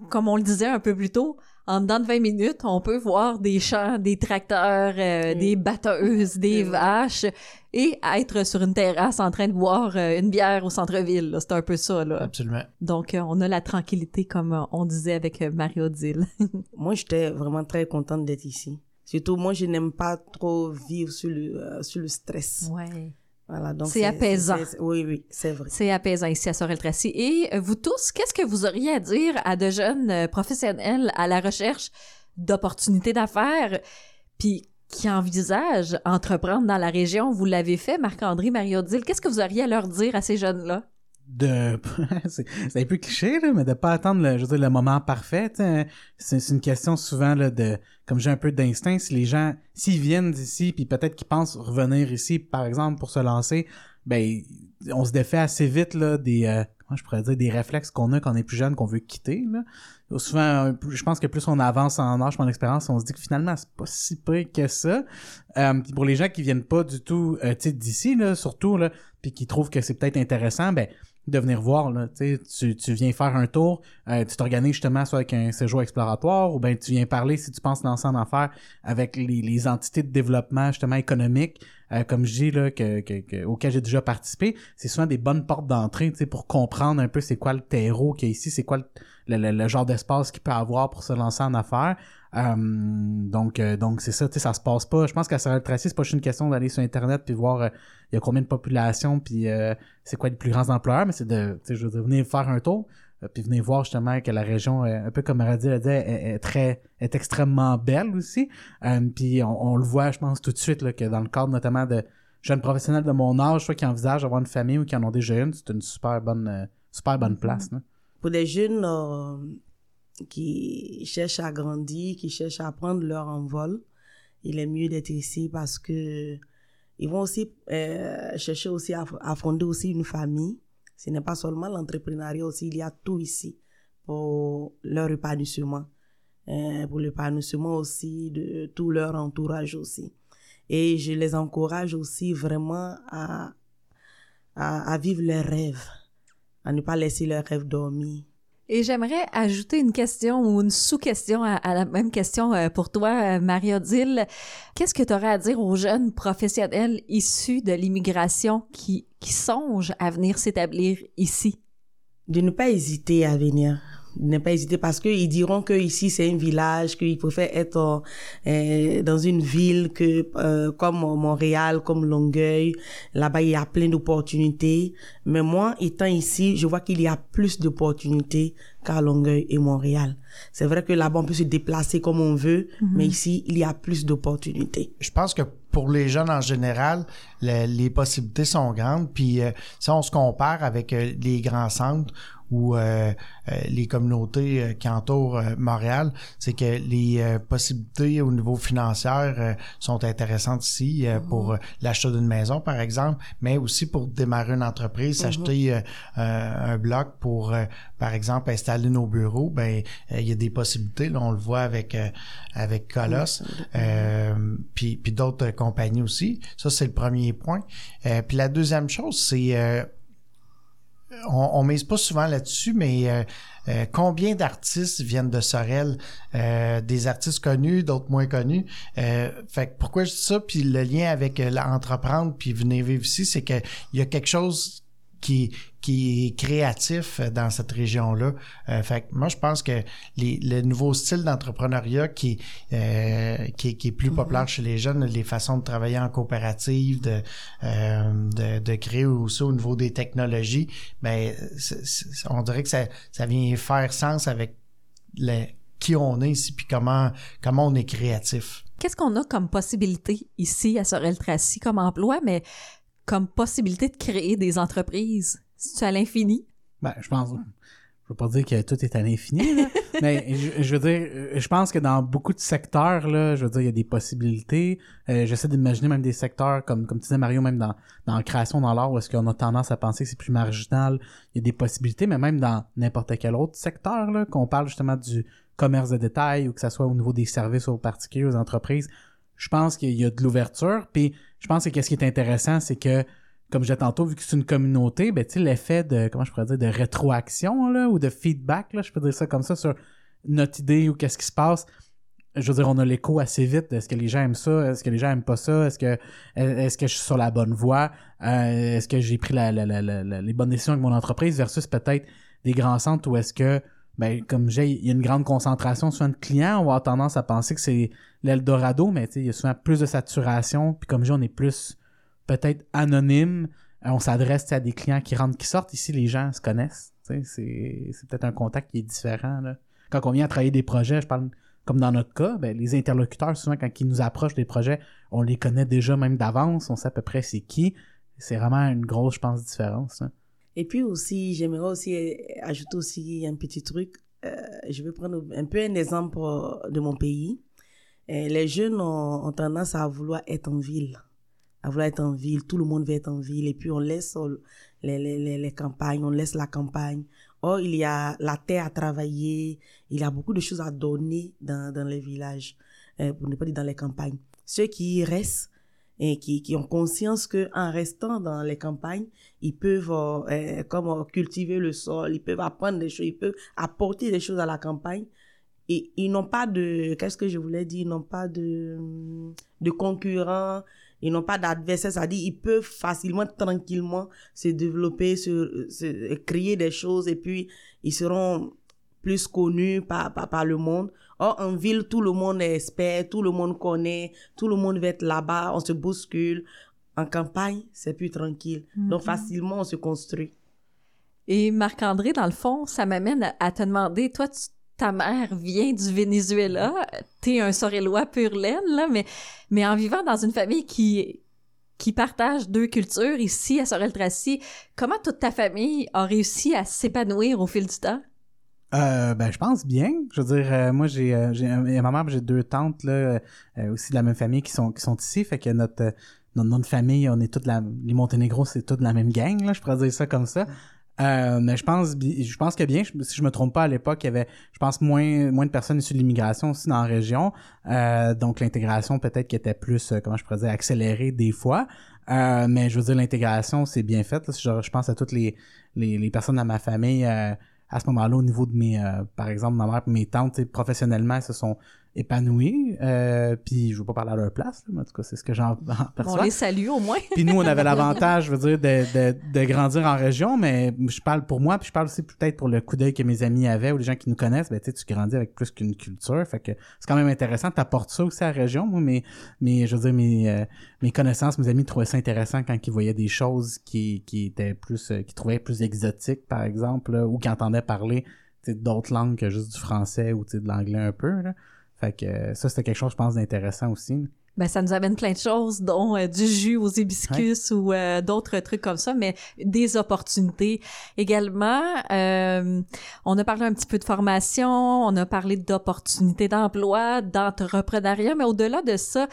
Speaker 1: comme on le disait un peu plus tôt, en dedans de 20 minutes, on peut voir des champs, des tracteurs, euh, des batteuses, des vaches et être sur une terrasse en train de boire euh, une bière au centre-ville. C'est un peu ça. Là.
Speaker 5: Absolument.
Speaker 1: Donc, euh, on a la tranquillité, comme on disait avec Marie-Odile.
Speaker 7: moi, j'étais vraiment très contente d'être ici. Surtout, moi, je n'aime pas trop vivre sur le, sur le stress.
Speaker 1: Ouais.
Speaker 7: Voilà, donc
Speaker 1: c'est apaisant.
Speaker 7: oui, oui, c'est vrai.
Speaker 1: C'est apaisant ici à Sorel-Tracy. Et euh, vous tous, qu'est-ce que vous auriez à dire à de jeunes euh, professionnels à la recherche d'opportunités d'affaires, puis qui envisagent entreprendre dans la région? Vous l'avez fait, Marc-André, Marie-Odile. Qu'est-ce que vous auriez à leur dire à ces jeunes-là?
Speaker 6: De c'est un peu cliché là, mais de pas attendre le je veux dire, le moment parfait c'est une question souvent là, de comme j'ai un peu d'instinct si les gens s'ils viennent d'ici puis peut-être qu'ils pensent revenir ici par exemple pour se lancer ben, on se défait assez vite là, des, euh, comment je pourrais dire, des réflexes qu'on a quand on est plus jeune, qu'on veut quitter. Là. Souvent, je pense que plus on avance en âge, en expérience, on se dit que finalement, c'est pas si pire que ça. Euh, pour les gens qui viennent pas du tout euh, d'ici, là, surtout, là, puis qui trouvent que c'est peut-être intéressant, ben de venir voir. Là. Tu, tu viens faire un tour, euh, tu t'organises justement soit avec un séjour exploratoire ou ben tu viens parler si tu penses lancer en affaires avec les, les entités de développement justement économique, euh, comme je dis là, que, que, auquel j'ai déjà participé. C'est souvent des bonnes portes d'entrée pour comprendre un peu c'est quoi le terreau qu'il y a ici, c'est quoi le, le, genre d'espace qu'il peut avoir pour se lancer en affaires. Euh, donc, euh, donc c'est ça, tu sais, ça se passe pas. Je pense qu'à Sorel Tracy, c'est pas juste une question d'aller sur Internet puis voir euh, il y a combien de population puis c'est quoi les plus grands employeurs, mais c'est de, tu sais, je veux venir faire un tour puis venir voir justement que la région, un peu comme Radis l'a dit, est, très, est extrêmement belle aussi. puis on, le voit, je pense, tout de suite là, que dans le cadre notamment de jeunes professionnels de mon âge, soit qui envisagent d'avoir une famille ou qui en ont déjà une, c'est une super bonne, super bonne place.
Speaker 7: Pour des jeunes qui cherchent à grandir, qui cherchent à prendre leur envol, il est mieux d'être ici parce que ils vont aussi euh, chercher aussi à, fonder aussi une famille. Ce n'est pas seulement l'entrepreneuriat aussi, il y a tout ici pour leur épanouissement, euh, pour l'épanouissement aussi de tout leur entourage aussi. Et je les encourage aussi vraiment à, à, à vivre leurs rêves, à ne pas laisser leurs rêves dormir.
Speaker 1: Et j'aimerais ajouter une question ou une sous-question à, la même question euh, pour toi, euh, Marie-Odile. Qu'est-ce que tu aurais à dire aux jeunes professionnels issus de l'immigration qui, qui songent à venir s'établir ici?
Speaker 7: De ne pas hésiter à venir ne pas hésiter parce qu'ils diront que ici c'est un village, qu'il préfèrent être euh, dans une ville que euh, comme Montréal, comme Longueuil. Là-bas, il y a plein d'opportunités. Mais moi, étant ici, je vois qu'il y a plus d'opportunités qu'à Longueuil et Montréal. C'est vrai que là-bas, on peut se déplacer comme on veut, mhm. mais ici, il y a plus d'opportunités.
Speaker 5: Je pense que pour les jeunes en général, les, possibilités sont grandes. Puis euh, si on se compare avec les grands centres ou euh, euh, les communautés euh, qui entourent Montréal, c'est que les possibilités au niveau financier sont intéressantes ici pour mhm. l'achat d'une maison, par exemple, mais aussi pour démarrer une entreprise, mhm. s'acheter un bloc pour, par exemple, installer nos bureaux. Ben, il y a des possibilités. Là, on le voit avec avec Colosse, puis puis d'autres compagnies aussi. Ça, c'est le premier point. puis la deuxième chose, c'est on, on mise pas souvent là-dessus, mais euh, euh, combien d'artistes viennent de Sorel? Euh, des artistes connus, d'autres moins connus. fait pourquoi je dis ça? Puis le lien avec l'entreprendre puis venir vivre ici, c'est qu'il y a quelque chose qui, qui est créatif dans cette région-là. Euh, fait moi, je pense que les, le nouveau style d'entrepreneuriat qui, euh, qui, qui, est plus populaire mhm. chez les jeunes, les façons de travailler en coopérative, de, euh, de, de, créer aussi au niveau des technologies, ben, on dirait que ça, ça vient faire sens avec les, qui on est ici, puis comment, comment on est créatif.
Speaker 1: Qu'est-ce qu'on a comme possibilité ici à Sorel-Tracy comme emploi, mais comme possibilité de créer des entreprises? C'est à l'infini?
Speaker 6: Ben, je pense. Je veux pas dire que tout est à l'infini, mais je, veux dire, je pense que dans beaucoup de secteurs, là, je veux dire, il y a des possibilités. Euh, j'essaie d'imaginer même des secteurs comme, comme tu disais Mario, même dans, dans la création, dans l'art, où est-ce qu'on a tendance à penser que c'est plus marginal. Il y a des possibilités, mais même dans n'importe quel autre secteur, là, qu'on parle justement du commerce de détail ou que ça soit au niveau des services aux particuliers, aux entreprises, je pense qu'il y a de l'ouverture. Puis je pense que qu'est-ce qui est intéressant, c'est que comme je disais tantôt, vu que c'est une communauté, ben, tu l'effet de, comment je pourrais dire, de rétroaction, là, ou de feedback, là, je peux dire ça comme ça, sur notre idée ou qu'est-ce qui se passe. Je veux dire, on a l'écho assez vite. Est-ce que les gens aiment ça? Est-ce que les gens aiment pas ça? Est-ce que, est-ce que je suis sur la bonne voie? Euh, est-ce que j'ai pris la, la, la, les bonnes décisions avec mon entreprise versus peut-être des grands centres où est-ce que, ben, comme j'ai, il y a une grande concentration sur un client, on va avoir tendance à penser que c'est l'Eldorado, mais il y a souvent plus de saturation, puis comme j'ai, on est plus, peut-être anonyme. Euh, on s'adresse à des clients qui rentrent, qui sortent. Ici, les gens se connaissent. C'est, peut-être un contact qui est différent. Là. Quand on vient à travailler des projets, je parle comme dans notre cas, ben, les interlocuteurs, souvent, quand ils nous approchent des projets, on les connaît déjà même d'avance, on sait à peu près c'est qui. C'est vraiment une grosse, je pense, différence.
Speaker 7: Et puis aussi, j'aimerais aussi euh, ajouter aussi un petit truc. Euh, je vais prendre un peu un exemple de mon pays. Les jeunes ont, tendance à vouloir être en ville à vouloir être en ville. Tout le monde veut être en ville. Et puis, on laisse euh, les, les, les, campagnes, on laisse la campagne. Or, il y a la terre à travailler. Il y a beaucoup de choses à donner dans, dans les villages, euh, pour ne pas dire dans les campagnes. Ceux qui y restent et qui, qui ont conscience que en restant dans les campagnes, ils peuvent euh, euh, comme cultiver le sol, ils peuvent apprendre des choses, ils peuvent apporter des choses à la campagne. Et ils n'ont pas de, qu'est-ce que je voulais dire, ils n'ont pas de, de concurrents, ils n'ont pas d'adversaires, c'est-à-dire ils peuvent facilement, tranquillement se développer, se, se, créer des choses et puis ils seront plus connus par, par, par le monde. Or, en ville, tout le monde est expert, tout le monde connaît, tout le monde va être là-bas, on se bouscule. En campagne, c'est plus tranquille. Donc, facilement, on se construit.
Speaker 1: Et Marc-André, dans le fond, ça m'amène à, à te demander, toi, tu- ta mère vient du Venezuela, t'es un Sorellois pur laine, là, mais, mais en vivant dans une famille qui, qui partage deux cultures ici à Sorel-Tracy, comment toute ta famille a réussi à s'épanouir au fil du temps?
Speaker 6: Euh, ben, je pense bien. Je veux dire, euh, moi, j'ai, euh, j'ai euh, ma mère, j'ai deux tantes là, euh, aussi de la même famille qui sont qui sont ici, fait que notre notre nom de famille, on est toute la les Monténégro, c'est toute la même gang là, je pourrais dire ça comme ça. Euh, mais je pense je pense que bien, si je me trompe pas à l'époque, il y avait je pense moins moins de personnes issues de l'immigration aussi dans la région. Euh, donc l'intégration peut-être qui était plus euh, comment je pourrais dire accélérée des fois. Euh, mais je veux dire l'intégration c'est bien fait. là. Si Je, pense à toutes les, les les personnes dans ma famille euh, à ce moment-là, au niveau de mes, par exemple, ma mère et mes tantes, professionnellement, elles se sont épanouies. Euh, puis je veux pas parler à leur place, là, mais en tout cas, c'est ce que j'en j'en
Speaker 1: On
Speaker 6: perçois.
Speaker 1: les salue au moins.
Speaker 6: Puis nous, on avait l'avantage, je veux dire, de, de, de grandir en région, mais je parle pour moi, puis je parle aussi peut-être pour le coup d'œil que mes amis avaient ou les gens qui nous connaissent, ben tu sais, tu grandis avec plus qu'une culture, fait que c'est quand même intéressant, t'apportes ça aussi à la région, moi, mais, mais je veux dire, mes, euh, mes connaissances, mes amis trouvaient ça intéressant quand ils voyaient des choses qui, qui étaient plus, euh, qui trouvaient plus exotiques, par exemple, là, ou qui entendaient parler, tu sais, d'autres langues que juste du français ou, tu sais, de l'anglais un peu, là. Fait que ça, c'était quelque chose, je pense, d'intéressant aussi.
Speaker 1: Ben, ça nous amène plein de choses, dont euh, du jus aux hibiscus ou euh, d'autres trucs comme ça, mais des opportunités également. euh, on a parlé un petit peu de formation, on a parlé d'opportunités d'emploi, d'entrepreneuriat, mais au-delà de ça,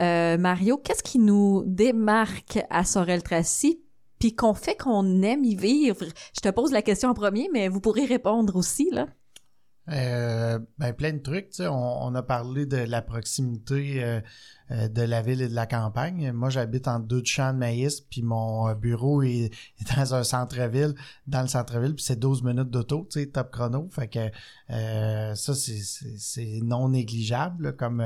Speaker 1: euh, Mario, qu'est-ce qui nous démarque à Sorel-Tracy puis qu'on fait qu'on aime y vivre? Je te pose la question en premier, mais vous pourrez répondre aussi, là.
Speaker 5: Euh, ben, plein de trucs. On, on a parlé de la proximité euh, euh, de la ville et de la campagne. Moi, j'habite en deux champs de maïs, puis mon bureau est, dans un centre-ville, dans le centre-ville, puis c'est 12 minutes d'auto, top chrono. Fait que ça, c'est- non négligeable comme,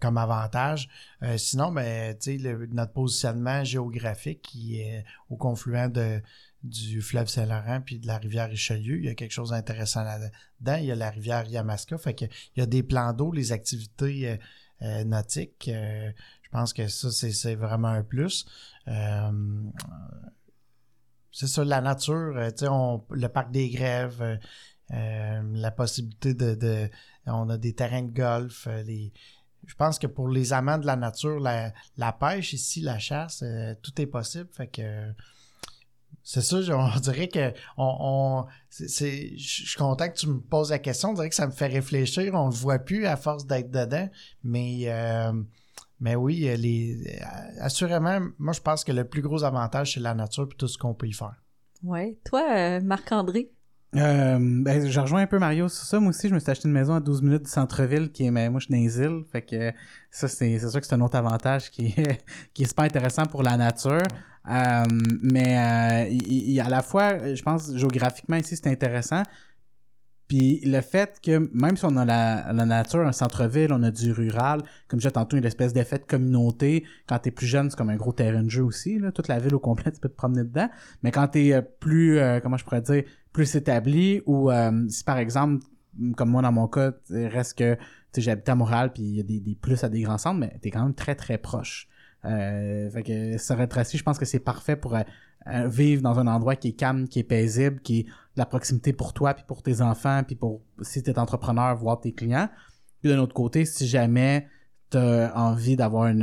Speaker 5: comme avantage. Sinon, ben, le- notre positionnement géographique qui est au confluent de du fleuve Saint-Laurent puis de la rivière Richelieu. Il y a quelque chose d'intéressant là-dedans. Il y a la rivière Yamaska. Fait que il y a des plans d'eau, les activités euh, euh, nautiques. euh, je pense que ça, c'est, vraiment un plus. C'est ça, la nature, on- le parc des grèves, la possibilité de, de- On a des terrains de golf, je pense que pour les amants de la nature, la, la pêche ici, la chasse, tout est possible. Fait que c'est ça, on dirait que on, on- c'est, c'est- je suis content que tu me poses la question. On dirait que ça me fait réfléchir. On le voit plus à force d'être dedans. Mais euh, mais oui, euh, les euh, assurément, moi je pense que le plus gros avantage, c'est la nature et tout ce qu'on peut y faire.
Speaker 1: Ouais. Toi, euh, Marc-André?
Speaker 6: Euh, ben, je rejoins un peu Mario sur ça. Moi aussi, je me suis acheté une maison à 12 minutes du centre-ville qui est, mais moi, je suis dans les îles. Fait que ça, c'est, c'est sûr que c'est un autre avantage qui est, qui est super intéressant pour la nature. Euh, mais euh, à la fois, je pense, géographiquement ici, c'est intéressant. Puis le fait que même si on a la, la nature, un centre-ville, on a du rural, comme disais tantôt, une espèce d'effet de communauté. Quand t'es plus jeune, c'est comme un gros terrain de jeu aussi. Là. Toute la ville au complet, tu peux te promener dedans. Mais quand t'es euh, plus, euh, comment je pourrais dire, plus établi, ou euh, si par exemple, comme moi dans mon cas, reste que j'habite à Montréal, puis il y a des, des plus à des grands centres, mais t'es quand même très très proche. Euh, fait que Tracy, je pense que c'est parfait pour euh, euh, vivre dans un endroit qui est calme, qui est paisible, qui est de la proximité pour toi, puis pour tes enfants, puis pour si t'es entrepreneur, voir tes clients. Puis d'un autre côté, si jamais t'as envie d'avoir une,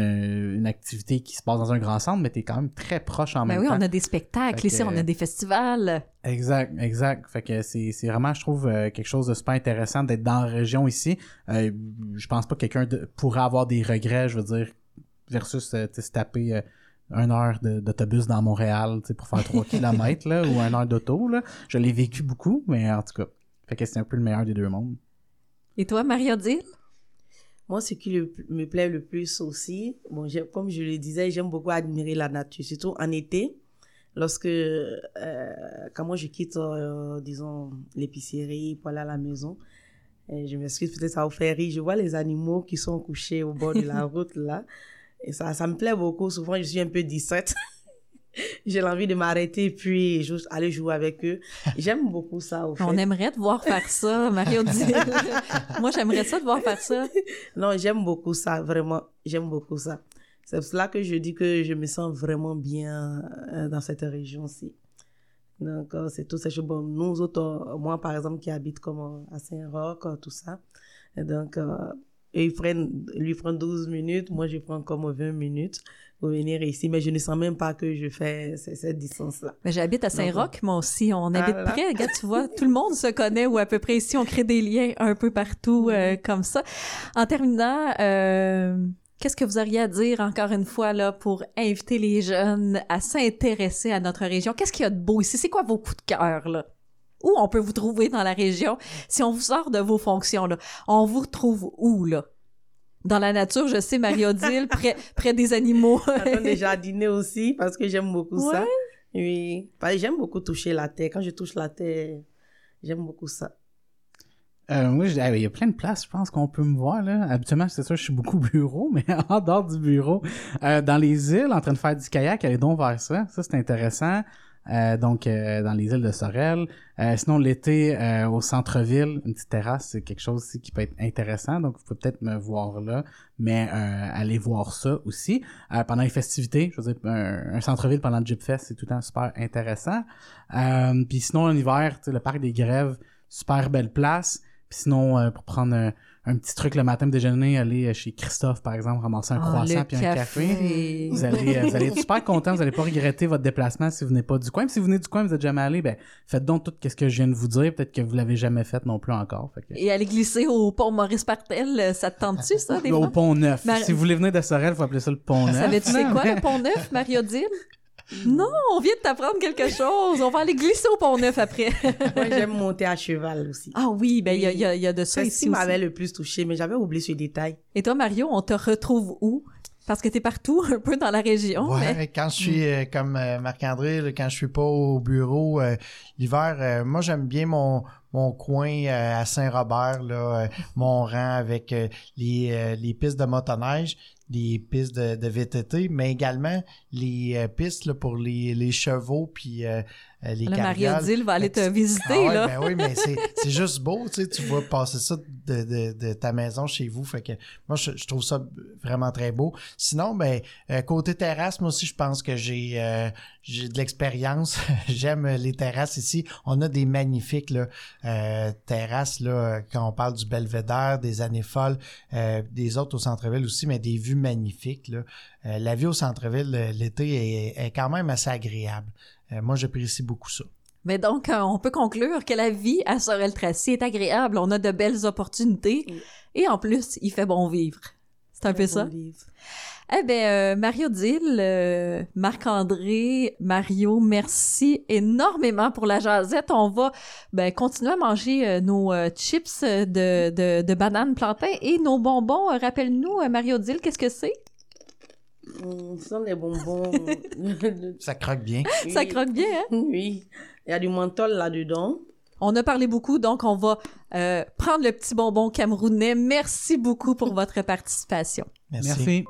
Speaker 6: une activité qui se passe dans un grand centre, mais t'es quand même très proche en
Speaker 1: Ben
Speaker 6: même
Speaker 1: oui,
Speaker 6: temps.
Speaker 1: on a des spectacles
Speaker 6: Fait
Speaker 1: ici,
Speaker 6: que-
Speaker 1: on a des festivals.
Speaker 6: Exact, exact. Fait que c'est, c'est vraiment, je trouve, euh, quelque chose de super intéressant d'être dans la région ici. Euh, je pense pas que quelqu'un pourrait avoir des regrets, je veux dire, versus euh, se taper euh, une heure de- d'autobus dans Montréal pour faire 3 km là, ou une heure d'auto. là. Je l'ai vécu beaucoup, mais en tout cas, fait que c'est un peu le meilleur des deux mondes.
Speaker 1: Et toi, Marie-Odile?
Speaker 7: Moi, ce qui le- me plaît le plus aussi, bon, comme je le disais, j'aime beaucoup admirer la nature, surtout en été, lorsque, euh, quand moi je quitte, euh, disons, l'épicerie pour aller à la maison, et je m'excuse, peut-être ça vous fait rire, je vois les animaux qui sont couchés au bord de la route, là, et ça, ça me plaît beaucoup. Souvent, je suis un peu distraite. J'ai l'envie de m'arrêter puis juste aller jouer avec eux. J'aime beaucoup ça, au fait.
Speaker 1: On aimerait te voir faire ça, Marie-Odile. Moi, j'aimerais ça te voir faire ça.
Speaker 7: Non, j'aime beaucoup ça, vraiment. J'aime beaucoup ça. C'est pour cela que je dis que je me sens vraiment bien euh, dans cette région-ci. Donc, euh, c'est tout ça. Bon, nous autres, euh, moi, par exemple, qui habite comme à Saint-Roch, tout ça. Donc, eux, ils prennent, lui prend 12 minutes, moi, je prends comme 20 minutes pour venir ici. Mais je ne sens même pas que je fais ce- cette distance-là.
Speaker 1: Mais j'habite à Saint-Roch, moi aussi. On habite
Speaker 7: Ah
Speaker 1: près. Regarde, tu vois, tout le monde se connaît ou à peu près ici. On crée des liens un peu partout euh, comme ça. En terminant, euh, qu'est-ce que vous auriez à dire encore une fois là pour inviter les jeunes à s'intéresser à notre région? Qu'est-ce qu'il y a de beau ici? C'est quoi vos coups de cœur là? Où on peut vous trouver dans la région? Si on vous sort de vos fonctions là, on vous retrouve où là? Dans la nature, je sais, Marie-Odile, près, près des animaux.
Speaker 7: J'attends déjà dîner aussi parce que j'aime beaucoup ça. Oui. Parce que J'aime beaucoup toucher la terre. Quand je touche la terre, j'aime beaucoup ça.
Speaker 6: Euh, moi, je- ah, il y a plein de places, je pense qu'on peut me voir. Là. Habituellement, c'est sûr, je suis beaucoup au bureau, mais en dehors du bureau, euh, dans les îles, en train de faire du kayak, allez donc vers ça. Ça, c'est intéressant. Euh, donc, euh, dans les îles de Sorel. Euh, sinon, l'été, euh, au centre-ville, une petite terrasse, c'est quelque chose aussi qui peut être intéressant. Donc, vous pouvez peut-être me voir là, mais euh, allez voir ça aussi. Euh, pendant les festivités, je veux dire, un, centre-ville pendant le Jeep Fest, c'est tout le temps super intéressant. Puis sinon, en hiver, le parc des grèves, super belle place. Puis sinon, pour prendre un, petit truc le matin déjeuner, aller euh, chez Christophe, par exemple, ramasser un
Speaker 1: Ah,
Speaker 6: croissant puis un café. Vous allez, euh, vous allez être super content, vous allez pas regretter votre déplacement si vous venez pas du coin. Puis si vous venez du coin, vous êtes jamais allé, ben faites donc tout ce que je viens de vous dire. Peut-être que vous l'avez jamais fait non plus encore. Fait que-
Speaker 1: Et aller glisser au pont Maurice Partel, euh, ça te tente-tu, ça, des
Speaker 6: Au pont neuf.
Speaker 1: Mar-
Speaker 6: Si vous voulez venir de Sorel, faut appeler ça le pont neuf.
Speaker 1: Savais-tu c'est quoi le pont neuf, Marie-Odile? Non, on vient de t'apprendre quelque chose. On va aller glisser au pont neuf après.
Speaker 7: Moi, j'aime monter à cheval aussi.
Speaker 1: ah oui, ben il y a, il y a- il y a de ça
Speaker 7: C'est ce
Speaker 1: ici aussi.
Speaker 7: m'avait le plus touché, mais j'avais oublié ce détail.
Speaker 1: Et toi, Mario, on te retrouve où? Parce que t'es partout, un peu dans la région.
Speaker 5: Ouais,
Speaker 1: mais-
Speaker 5: quand je suis euh, comme euh, Marc-André, quand je suis pas au bureau euh, l'hiver, euh, moi j'aime bien mon mon coin euh, à Saint-Robert, là, euh, mon rang avec euh, les, euh, les pistes de motoneige, les pistes de, de VTT, mais également les euh, pistes là, pour les, les chevaux puis euh, les
Speaker 1: Là,
Speaker 5: carrioles.
Speaker 1: Marie-Odile va aller te visiter,
Speaker 5: Ah ouais,
Speaker 1: là.
Speaker 5: Ben oui, mais c'est, c'est juste beau, tu sais, tu vois passer ça de, de, de ta maison chez vous. Fait que moi, je, je trouve ça vraiment très beau. Sinon, ben, euh, côté terrasse, moi aussi, je pense que j'ai, euh, j'ai de l'expérience. J'aime les terrasses ici. On a des magnifiques là, euh, terrasses, là, quand on parle du belvédère, des années folles, euh, des autres au centre-ville aussi, mais des vues magnifiques. Là. Euh, la vie au centre-ville euh, l'été est, est quand même assez agréable. Euh, moi, j'apprécie beaucoup ça.
Speaker 1: Mais donc, euh, on peut conclure que la vie à Sorel-Tracy est agréable. On a de belles opportunités.
Speaker 7: Oui.
Speaker 1: Et en plus, il fait bon vivre. C'est un peu ça.
Speaker 7: Bon livre.
Speaker 1: Eh bien, euh, Mario-Dille, euh, Marc-André, Mario, merci énormément pour la jasette. On va ben, continuer à manger euh, nos euh, chips de, de, de bananes plantain et nos bonbons. Euh, Rappelle-nous, euh, Mario-Dille, qu'est-ce que c'est?
Speaker 7: Hum, ce sont des bonbons.
Speaker 5: Ça croque bien.
Speaker 1: Ça
Speaker 7: Oui.
Speaker 1: croque bien, hein?
Speaker 7: Oui. Il y a du menthol là-dedans.
Speaker 1: On a parlé beaucoup, donc on va euh, prendre le petit bonbon camerounais. Merci beaucoup pour votre participation.
Speaker 5: Merci.
Speaker 6: Merci.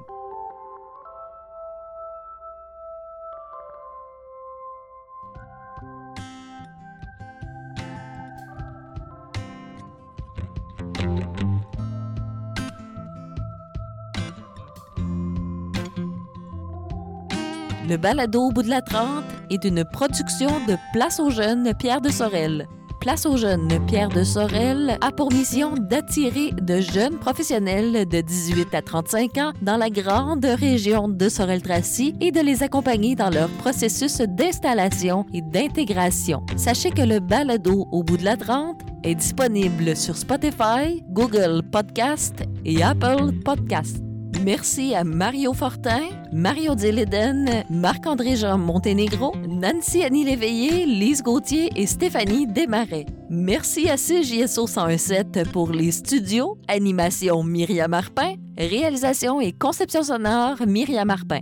Speaker 1: Le balado au bout de la 30 est une production de Place aux jeunes Pierre de Sorel. Place aux jeunes Pierre de Sorel a pour mission d'attirer de jeunes professionnels de 18 à 35 ans dans la grande région de Sorel-Tracy et de les accompagner dans leur processus d'installation et d'intégration. Sachez que le balado au bout de la 30 est disponible sur Spotify, Google Podcast et Apple Podcast. Merci à Mario Fortin, Mario Dilleden, Marc-André Jean Monténégro, Nancy Annie Léveillé, Lise Gauthier et Stéphanie Desmarais. Merci à CJSO 1017 pour les studios, animation Myriam Marpin, réalisation et conception sonore Myriam Marpin.